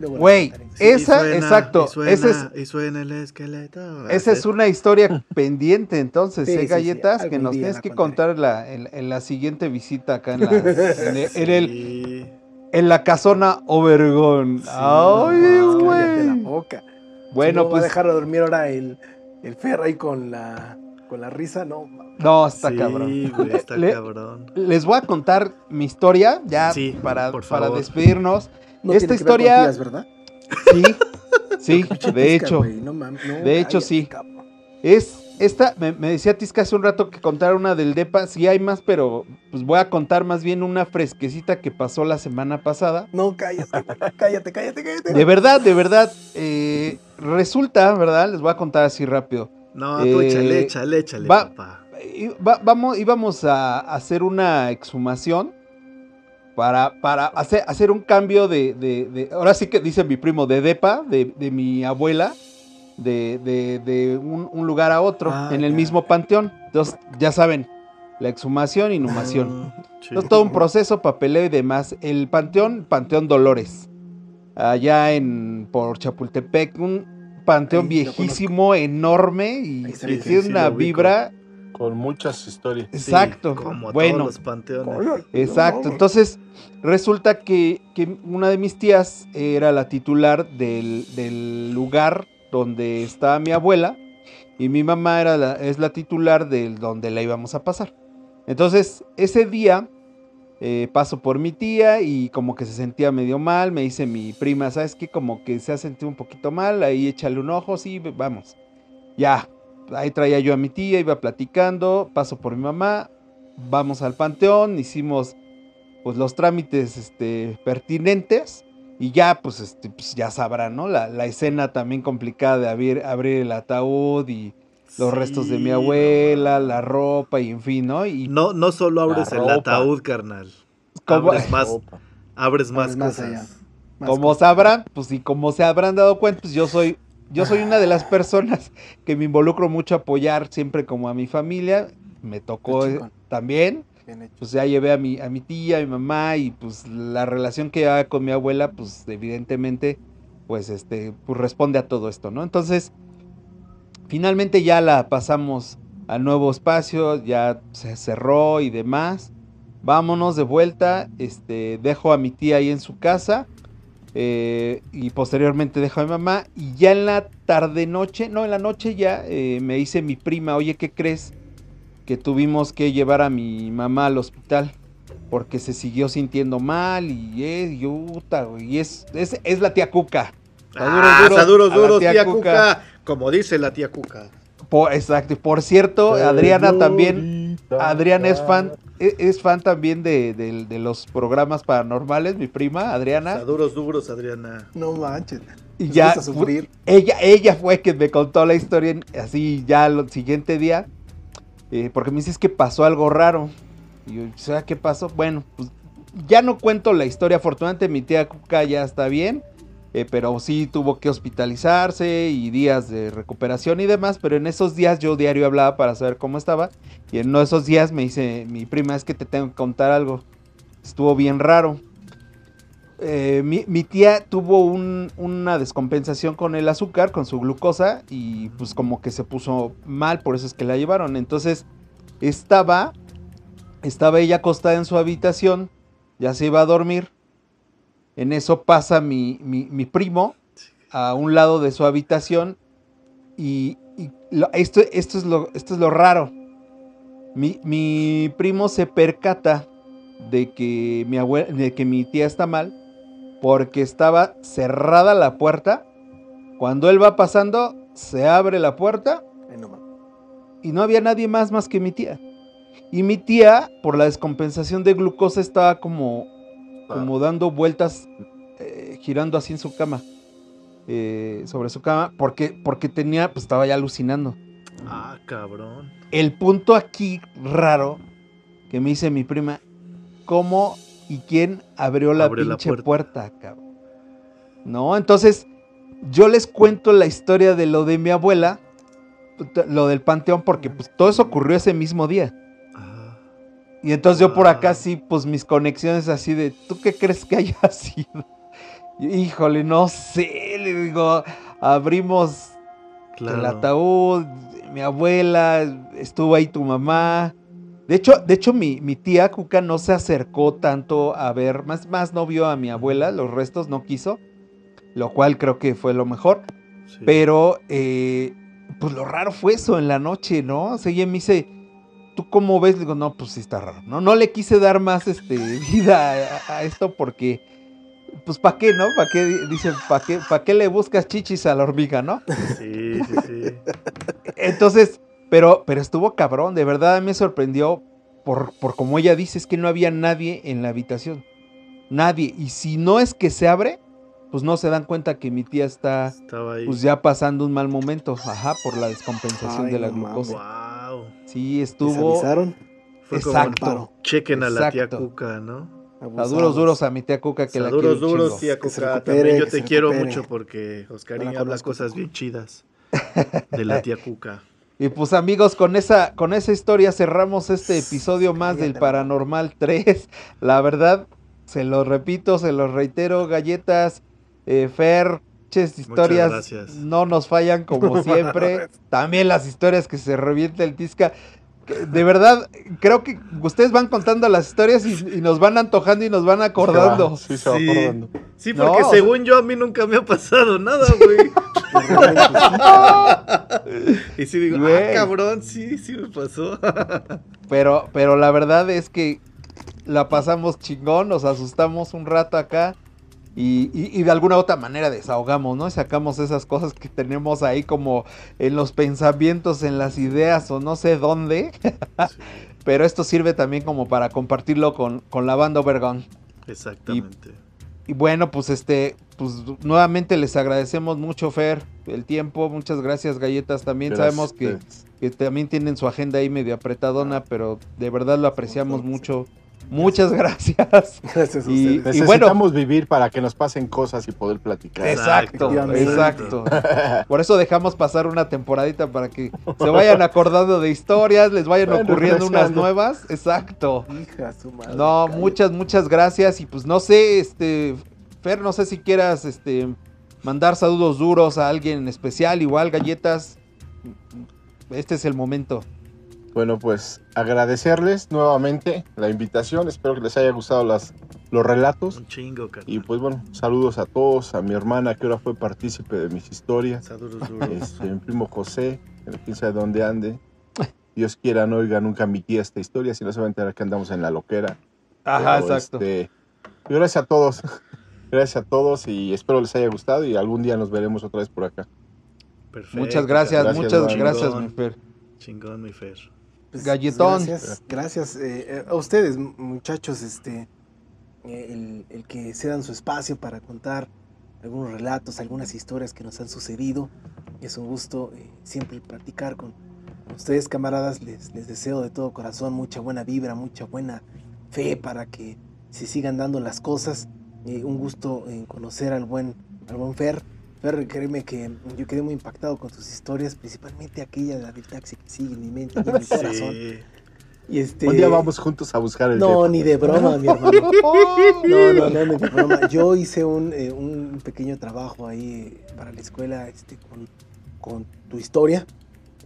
Güey, esa, suena, exacto. Y suena, esa es, y suena el esqueleto. esa es una historia pendiente, entonces, Sí, ¿eh, sí, sí, galletas? que nos tienes que contar la- en, en la siguiente visita acá en la, en el- en el- Sí. en la casona Obergón. Sí, Ay, no güey. boca. Bueno, no va a pues. dejar de dormir ahora el, el Fer ahí con la, con la risa, no. No, está sí, cabrón. güey, está Le- cabrón. Les voy a contar mi historia ya Sí, para, para despedirnos. No Esta tiene que ver con historia- tías, ¿verdad? Sí, sí, de hecho. no no, De hecho, sí. cabrón. Es esta, me, me decía Tisca hace un rato que contara una del DEPA. Sí hay más, pero pues voy a contar más bien una fresquecita que pasó la semana pasada. No, cállate, cállate, cállate, cállate. De verdad, de verdad. eh, resulta, ¿verdad? Les voy a contar así rápido. No, tú Eh, échale, échale, échale, va- papá. Vamos, íbamos a hacer una exhumación para, para hacer, hacer un cambio de, de- de- Ahora sí que dice mi primo, de DEPA, de, de mi abuela, de, un, un lugar a otro, Ah, en el mismo panteón. Entonces, ya saben, la exhumación, inhumación. Sí. Entonces, todo un proceso, papeleo y demás. El panteón, Panteón Dolores, allá en por Chapultepec, un panteón Ahí viejísimo, enorme y que tiene sí, una vibra Con muchas historias. Exacto. como bueno, todos los panteones. Exacto. Entonces, resulta que, que una de mis tías era la titular del, del lugar donde estaba mi abuela y mi mamá era la, es la titular del donde la íbamos a pasar. Entonces, ese día eh, paso por mi tía y como que se sentía medio mal, me dice mi prima, ¿sabes qué? Como que se ha sentido un poquito mal, ahí échale un ojo, sí, vamos. Ya, ahí traía yo a mi tía, iba platicando, paso por mi mamá, vamos al panteón, hicimos pues los trámites este, pertinentes y ya pues, este, pues ya sabrán, ¿no? La, la escena también complicada de abrir, abrir el ataúd y los restos de mi abuela, no, la ropa y en fin, ¿no? Y No, no solo abres el ataúd, carnal. Abres más, abres más Abres más cosas. allá. Más como cosas. sabrán, pues y como se habrán dado cuenta, pues yo soy, yo soy una de las personas que me involucro mucho a apoyar siempre como a mi familia. Me tocó eh, también, pues ya llevé a mi, a mi tía, a mi mamá y pues la relación que llevaba con mi abuela, pues evidentemente, pues este, pues responde a todo esto, ¿no? Entonces, finalmente ya la pasamos al nuevo espacio, ya se cerró y demás. Vámonos de vuelta, este, dejo a mi tía ahí en su casa eh, y posteriormente dejo a mi mamá y ya en la tarde noche, no, en la noche ya eh, me dice mi prima, oye, ¿qué crees? Que tuvimos que llevar a mi mamá al hospital porque se siguió sintiendo mal y es, y, es, es, es la tía Cuca. Ah, está tía tía, Cuca. Cuca. Como dice la tía Cuca. Por- exacto, y por cierto, Adriana también, Adriana es fan, Clara. es, fan también de, de- de los programas paranormales, mi prima, Está Adriana. duros, duros, Adriana. No manches. Y ya gusta sufrir. ella, ella fue quien me contó la historia así ya el siguiente día. eh, porque me dices que pasó algo raro. Y yo, ¿sabes qué pasó? Bueno, pues ya no cuento la historia. Afortunadamente mi tía Cuca ya está bien. Eh, pero sí tuvo que hospitalizarse y días de recuperación y demás. Pero en esos días yo diario hablaba para saber cómo estaba. Y en uno de esos días me dice mi prima, es que te tengo que contar algo. Estuvo bien raro. Eh, mi, tía tuvo un- una descompensación con el azúcar, con su glucosa, y pues como que se puso mal, por eso es que la llevaron. Entonces estaba, estaba ella acostada en su habitación, ya se iba a dormir. En eso pasa mi, mi- mi primo a un lado de su habitación y, y lo- esto, esto, es lo, esto es lo raro. Mi, mi primo se percata de que mi de que mi tía está mal porque estaba cerrada la puerta. Cuando él va pasando, se abre la puerta y no había nadie más más que mi tía. Y mi tía, por la descompensación de glucosa, estaba como, como dando vueltas, eh, girando así en su cama, eh, sobre su cama, porque, porque tenía, pues estaba ya alucinando. Ah, cabrón. El punto aquí raro que me dice mi prima, ¿cómo y quién abrió la pinche puerta. puerta, cabrón? No, entonces yo les cuento la historia de lo de mi abuela, lo del panteón, porque pues todo eso ocurrió ese mismo día. Ah, Y entonces yo por acá Wow. sí, pues mis conexiones así de, ¿tú qué crees que haya sido? Híjole, no sé, le digo, abrimos claro. el ataúd, mi abuela, estuvo ahí tu mamá. De hecho, de hecho mi, mi tía Cuca no se acercó tanto a ver, más, más no vio a mi abuela, los restos no quiso, lo cual creo que fue lo mejor. Sí. Pero, eh, pues lo raro fue eso en la noche, ¿no? O sea, ella me dice, ¿tú cómo ves? Le digo, no, pues sí está raro. No, no le quise dar más este, vida a, a esto porque, pues, ¿para qué, no? ¿Para qué? Dicen, ¿para qué, ¿para qué le buscas chichis a la hormiga, no? Sí, sí, sí. Entonces, pero, pero estuvo cabrón, de verdad me sorprendió por, por como ella dice, es que no había nadie en la habitación. Nadie. Y si no es que se abre, pues no se dan cuenta que mi tía está Estaba ahí. pues ya pasando un mal momento, ajá, por la descompensación Ay, de la no glucosa. Wow. Sí, ¿Les estuvo avisaron? Fue como exacto. Paro. chequen a la tía. Cuca, ¿no? A duros duros a mi tía Cuca que O sea, la duros, quiero duros, tía Cuca. recupere, También yo te quiero recupere. mucho porque Oscarín habla cosas bien chidas de la tía Cuca. Y pues amigos, con esa, con esa historia cerramos este episodio más del Paranormal 3. La verdad, se lo repito, se lo reitero, galletas, eh, Fer, ches historias no nos fallan como siempre. También las historias que se revienta el Tisca. de verdad, creo que ustedes van contando las historias y, y nos van antojando y nos van acordando. Sí, se va Sí. acordando. Sí, No, porque según yo a mí nunca me ha pasado nada, güey. y sí digo, Güey. ah, cabrón, sí, sí me pasó. Pero, pero la verdad es que la pasamos chingón, nos asustamos un rato acá y, y- y de alguna otra manera desahogamos, ¿no? Y sacamos esas cosas que tenemos ahí como en los pensamientos, en las ideas o no sé dónde. Pero esto sirve también como para compartirlo con, con la banda Overgone. Exactamente. Y bueno, pues este, pues nuevamente les agradecemos mucho, Fer, el tiempo. Muchas gracias, galletas. También Gracias sabemos que, que también tienen su agenda ahí medio apretadona, pero de verdad lo apreciamos mucho. Muchas gracias. Gracias a Y- ustedes. y bueno. Necesitamos vivir para que nos pasen cosas y poder platicar. Exacto, exacto. Por eso dejamos pasar una temporadita para que se vayan acordando de historias, les vayan ocurriendo unas nuevas. Exacto. Hija su madre, No, muchas, muchas gracias. Y pues no sé, este, Fer, no sé si quieras, este, mandar saludos duros a alguien en especial, igual galletas. Este es el momento. Bueno, pues agradecerles nuevamente la invitación. Espero que les haya gustado las, los relatos. Un chingo, carnal. Y pues bueno, saludos a todos, a mi hermana que ahora fue partícipe de mis historias, Saduros duros. este, mi primo José, que quién sabe dónde ande. Dios quiera no oiga nunca mi tía esta historia, si no se va a enterar que andamos en la loquera. Ajá, Pero, exacto. este, y gracias a todos, gracias a todos y espero les haya gustado y algún día nos veremos otra vez por acá. Perfecto, muchas gracias, Gracias, muchas gracias, Chingón. mi Fer. Chingón, mi Fer. Pues, Galletón. gracias, gracias eh, eh, a ustedes, muchachos, este, eh, el, el que se dan su espacio para contar algunos relatos, algunas historias que nos han sucedido. Es un gusto eh, siempre platicar con, con ustedes, camaradas. Les, les deseo de todo corazón mucha buena vibra, mucha buena fe para que se sigan dando las cosas. Eh, un gusto en conocer al buen, al buen Fer. Fer, créeme que yo quedé muy impactado con tus historias, principalmente aquella la del taxi que sigue en mi mente y en mi corazón. Y este, Un día vamos juntos a buscar el No, ni de broma, mi hermano. No, no, no, ni de broma. Yo hice un, eh, un pequeño trabajo ahí para la escuela este, con, con tu historia.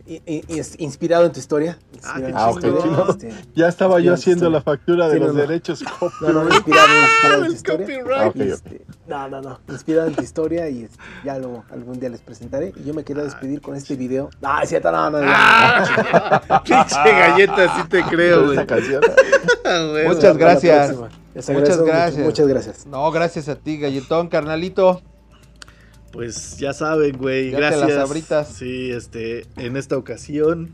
Y, y- y es inspirado en tu historia. Ah, inspirado qué en Ah, tu ok, historia, chingón. este, Ya estaba yo Ya, haciendo la factura de Sí, no, los no. derechos. no, no, inspirado, inspirado en tu historia. copyright. Ah, este, no, no, no. Inspirado en tu historia y este, ya luego algún día les presentaré. Y yo me quería despedir con este video. No, es cierto, no, no. no. ¡Ah! Pinche galleta, sí te creo, güey. Ah. Muchas gracias. Muchas gracias. Muchas gracias. No, gracias a ti, galletón, carnalito. Pues ya saben, güey. Ya te Gracias. las abritas. Sí, este, en esta ocasión,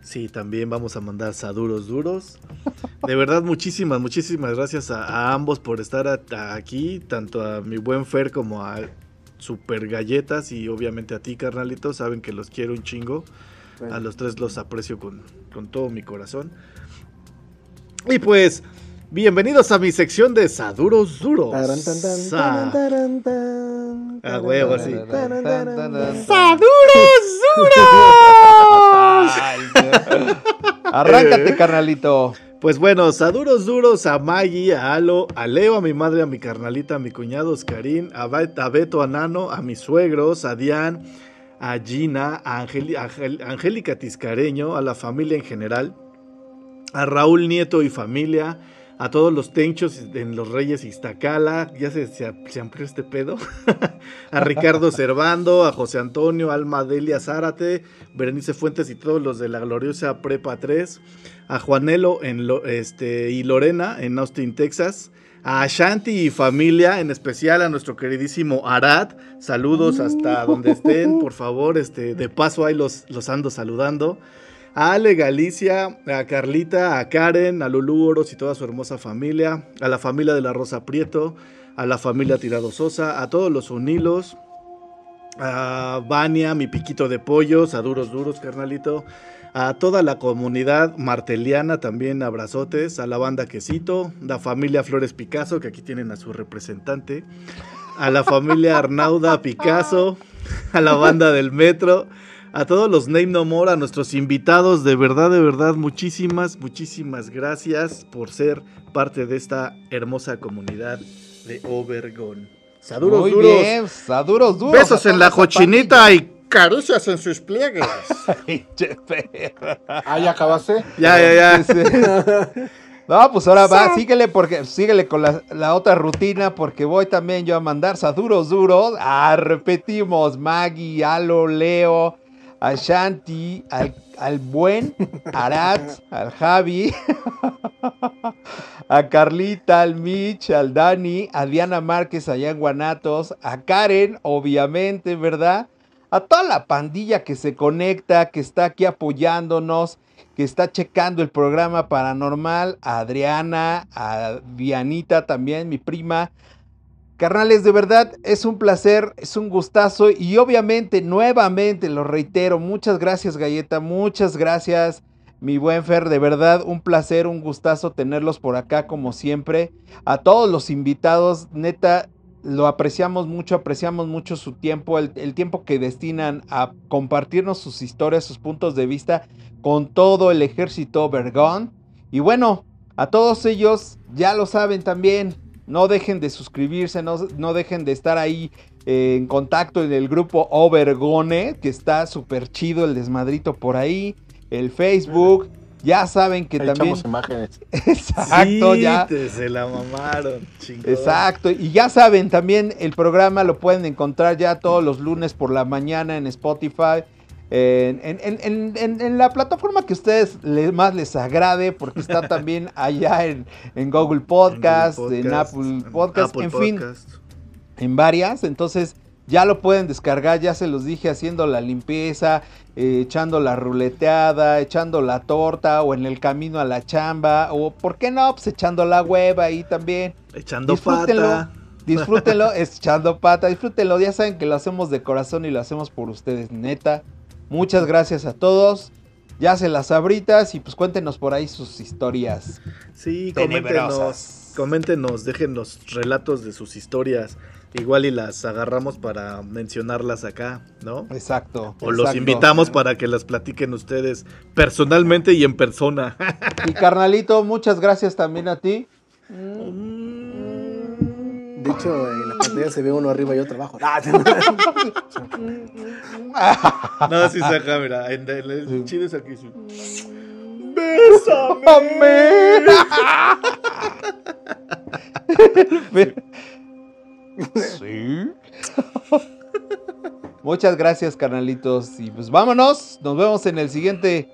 sí, también vamos a mandar saduros duros. De verdad, muchísimas, muchísimas gracias a, a ambos por estar a- a- aquí, tanto a mi buen Fer como a Super Galletas y obviamente a ti, carnalito. Saben que los quiero un chingo. Bueno. A los tres los aprecio con, con todo mi corazón. Y pues, bienvenidos a mi sección de Saduros Duros. Sa- A huevo, sí. taran, taran, taran. ¡Saduros duros! Arráncate, carnalito. Pues bueno, saduros duros a Maggie, a Alo, a Leo, a mi madre, a mi carnalita, a mi cuñado Oscarín, a, Bet- a Beto, a Nano, a mis suegros, a Dian, a Gina, a a Angélica Tiscareño, a la familia en general, a Raúl Nieto y familia, a todos los tenchos en los Reyes Iztacala, ya se, se, se amplió este pedo, a Ricardo Cervando, a José Antonio, Alma Delia Zárate, Berenice Fuentes y todos los de la gloriosa Prepa 3, a Juanelo en Lo- este, y Lorena en Austin, Texas, a Ashanti y familia, en especial a nuestro queridísimo Arad, saludos hasta donde estén, por favor, este, de paso ahí los, los ando saludando. A Ale Galicia, a Carlita, a Karen, a Lulú Oros y toda su hermosa familia, a la familia de la Rosa Prieto, a la familia Tirado Sosa, a todos los unilos, a Vania, mi piquito de pollos, a Duros Duros, carnalito, a toda la comunidad marteliana también abrazotes, a la banda Quesito, la familia Flores Picasso, que aquí tienen a su representante, a la familia Arnauda Picasso, a la banda del Metro, a todos los Name No More, a nuestros invitados, de verdad, de verdad, muchísimas, muchísimas gracias por ser parte de esta hermosa comunidad de Overgon. Saduros Muy duros. bien, saduros duros. Besos en la cochinita y caricias en sus pliegues. Perro. Ah, ¿ya acabaste? ya, ya, ya. No, pues ahora va, síguele porque síguele con la, la otra rutina porque voy también yo a mandar saduros duros. Ah, repetimos, Maggie, Alo, Leo, a Shanti, al, al buen Arat, al Javi, a Carlita, al Mitch, al Dani, a Diana Márquez allá en Guanatos, a Karen, obviamente, ¿verdad? A toda la pandilla que se conecta, que está aquí apoyándonos que está checando el programa paranormal, a Adriana, a Dianita también, mi prima. Carnales, de verdad es un placer, es un gustazo y obviamente, nuevamente, lo reitero, muchas gracias Galleta, muchas gracias mi buen Fer, de verdad un placer, un gustazo tenerlos por acá como siempre. A todos los invitados, neta, lo apreciamos mucho, apreciamos mucho su tiempo, el, el tiempo que destinan a compartirnos sus historias, sus puntos de vista con todo el ejército Vergón. Y bueno, a todos ellos ya lo saben también, no dejen de suscribirse, no, no dejen de estar ahí eh, en contacto en el grupo Overgone, que está súper chido el desmadrito por ahí, el Facebook. Ya saben que Ahí también... echamos imágenes. Exacto, Sí, ya. te- se la mamaron. chingón. Exacto, y ya saben, también el programa lo pueden encontrar ya todos los lunes por la mañana en Spotify, en, en- en- en- en- en la plataforma que a ustedes le- más les agrade, porque está también allá en, Google Podcast, en, Apple Podcast, Apple en fin, en varias. Entonces ya lo pueden descargar, ya se los dije, haciendo la limpieza, eh, echando la ruleteada, echando la torta o en el camino a la chamba, o por qué no, pues echando la hueva ahí también. Echando Disfrútenlo. pata. Disfrútenlo, echando pata, disfrútenlo. Ya saben que lo hacemos de corazón y lo hacemos por ustedes, neta. Muchas gracias a todos. Ya se las abritas y pues cuéntenos por ahí sus historias. Sí, coméntenos. Coméntenos, dejen los relatos de sus historias. Igual y las agarramos para mencionarlas acá, ¿no? Exacto. O los invitamos para que las platiquen ustedes personalmente y en persona. Y carnalito, muchas gracias también a ti. De hecho, en la pantalla se ve uno arriba y otro abajo. Ah, No, sí saca, mira. en- en- El chido es aquí. sí. Sí. Muchas gracias, carnalitos. Y pues vámonos. Nos vemos en el siguiente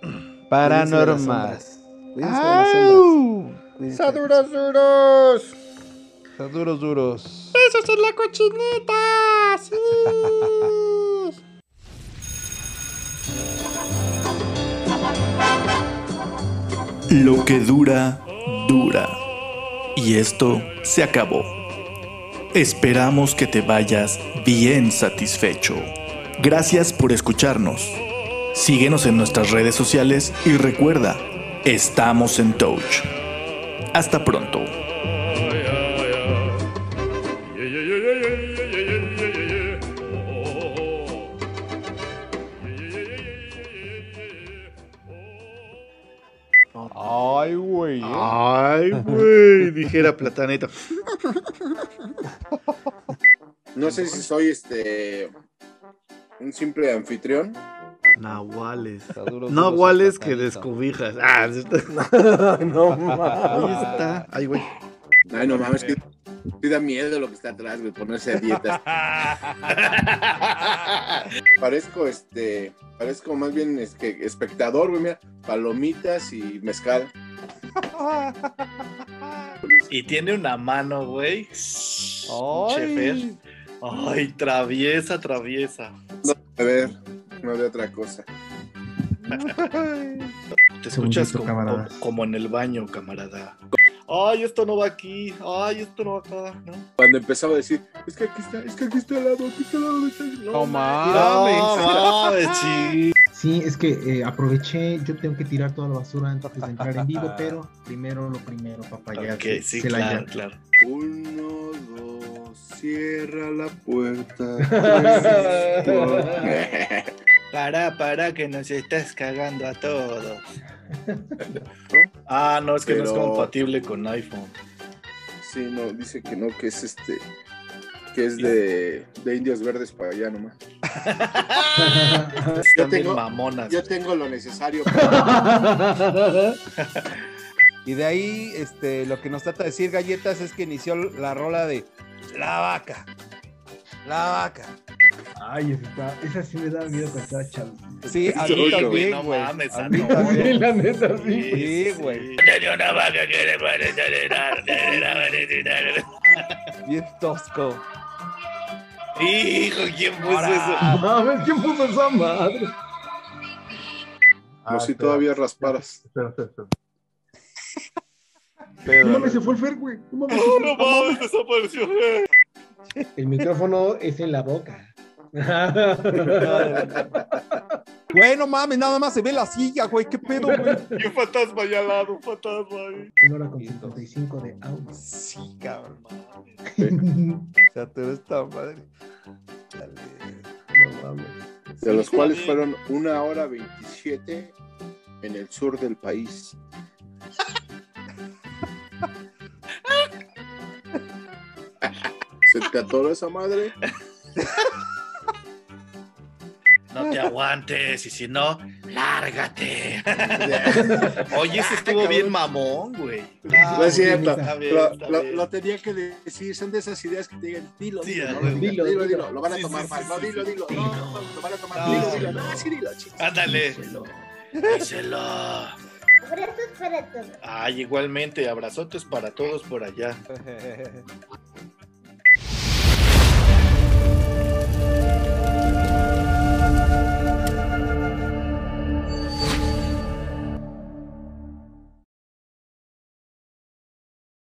Paranormal. Cuídense de las sombras. ¡Au! Cuídense de las sombras. ¡Duros, duros! Está duros, duros. ¡Besos en la cochinita! ¡Sí! Lo que dura, dura. Y esto se acabó. Esperamos que te vayas bien satisfecho. Gracias por escucharnos. Síguenos en nuestras redes sociales y recuerda, estamos en Touch. Hasta pronto. Ay, güey. ¿eh? Ay, güey, dijera Plataneta. No sé si soy este un simple anfitrión. Nahuales. Nahuales que descobijas. Ah. No, mames. Ahí está. Ay, güey. Ay, no mames, que sí da miedo lo que está atrás, güey, ponerse a dieta. parezco este, parezco más bien es que espectador, güey, mira, palomitas y mezcal. Y tiene una mano, güey. Ay. Ay, traviesa, traviesa. A ver, no de otra cosa. Te escuchas Segundito, como, camarada. como- como en el baño, camarada. Ay, esto no va aquí. Ay, esto no va acá. ¿no? Cuando empezaba a decir, es que aquí está, es que aquí está al lado, aquí está al lado. está- No, No mames. No, mames. Sí. Es que eh, aproveché, yo tengo que tirar toda la basura antes de entrar en vivo, pero primero lo primero, papá, ya Ok, se- sí, se la claro, ya. claro. Uno, dos, cierra la puerta. Para, para, que nos estás cagando a todos. Ah, no, es que no es compatible con iPhone. Sí, no, dice que no, que es este. Que es de, de indios verdes para allá nomás. Bien tengo- mamonas. Yo tengo lo necesario para... Y de ahí, este, lo que nos trata de decir Galletas es que inició la rola de La Vaca. La Vaca. Ay, esa, está- esa sí me da miedo cuando estaba chavo. Sí, a mí también, güey, no güey. mames, a mí no. también. Sí, la neta, sí. Sí, güey. Tenía una vaca que le parece. Bien tosco. Hijo, ¿quién puso Ahora. eso? Mames, ¿quién puso esa madre? Ah, si todavía rasparas. Espera, espera, espera. No mames, se fue el Fer, güey. No mames. No, no mames, desapareció. El micrófono es en la boca. Güey, no mames, nada más se ve la silla, güey. ¿Qué pedo, güey? Y un fantasma allá al lado, un fantasma ahí. Una hora con 55 de audio. Sí, cabrón. no Se atoró esta madre. Dale. mames. De los cuales fueron una hora 27 en el sur del país. ¿Se te atoró esa madre? No te aguantes, y si no, lárgate. Oye, ese estuvo bien mamón, güey. No es cierto. Está bien, Lo, está lo- lo tenía que decir. Son de esas ideas que te digan, dilo, Sí, dilo, dilo, Dilo, dilo, dilo. Lo van a tomar sí, mal. sí, No, dilo, dilo. No, no, lo van a tomar. Dilo, dilo. No, sí, dilo, chicos. Ándale, Díselo. díselo. Abrazos para todos. Ay, igualmente, abrazotes para todos por allá.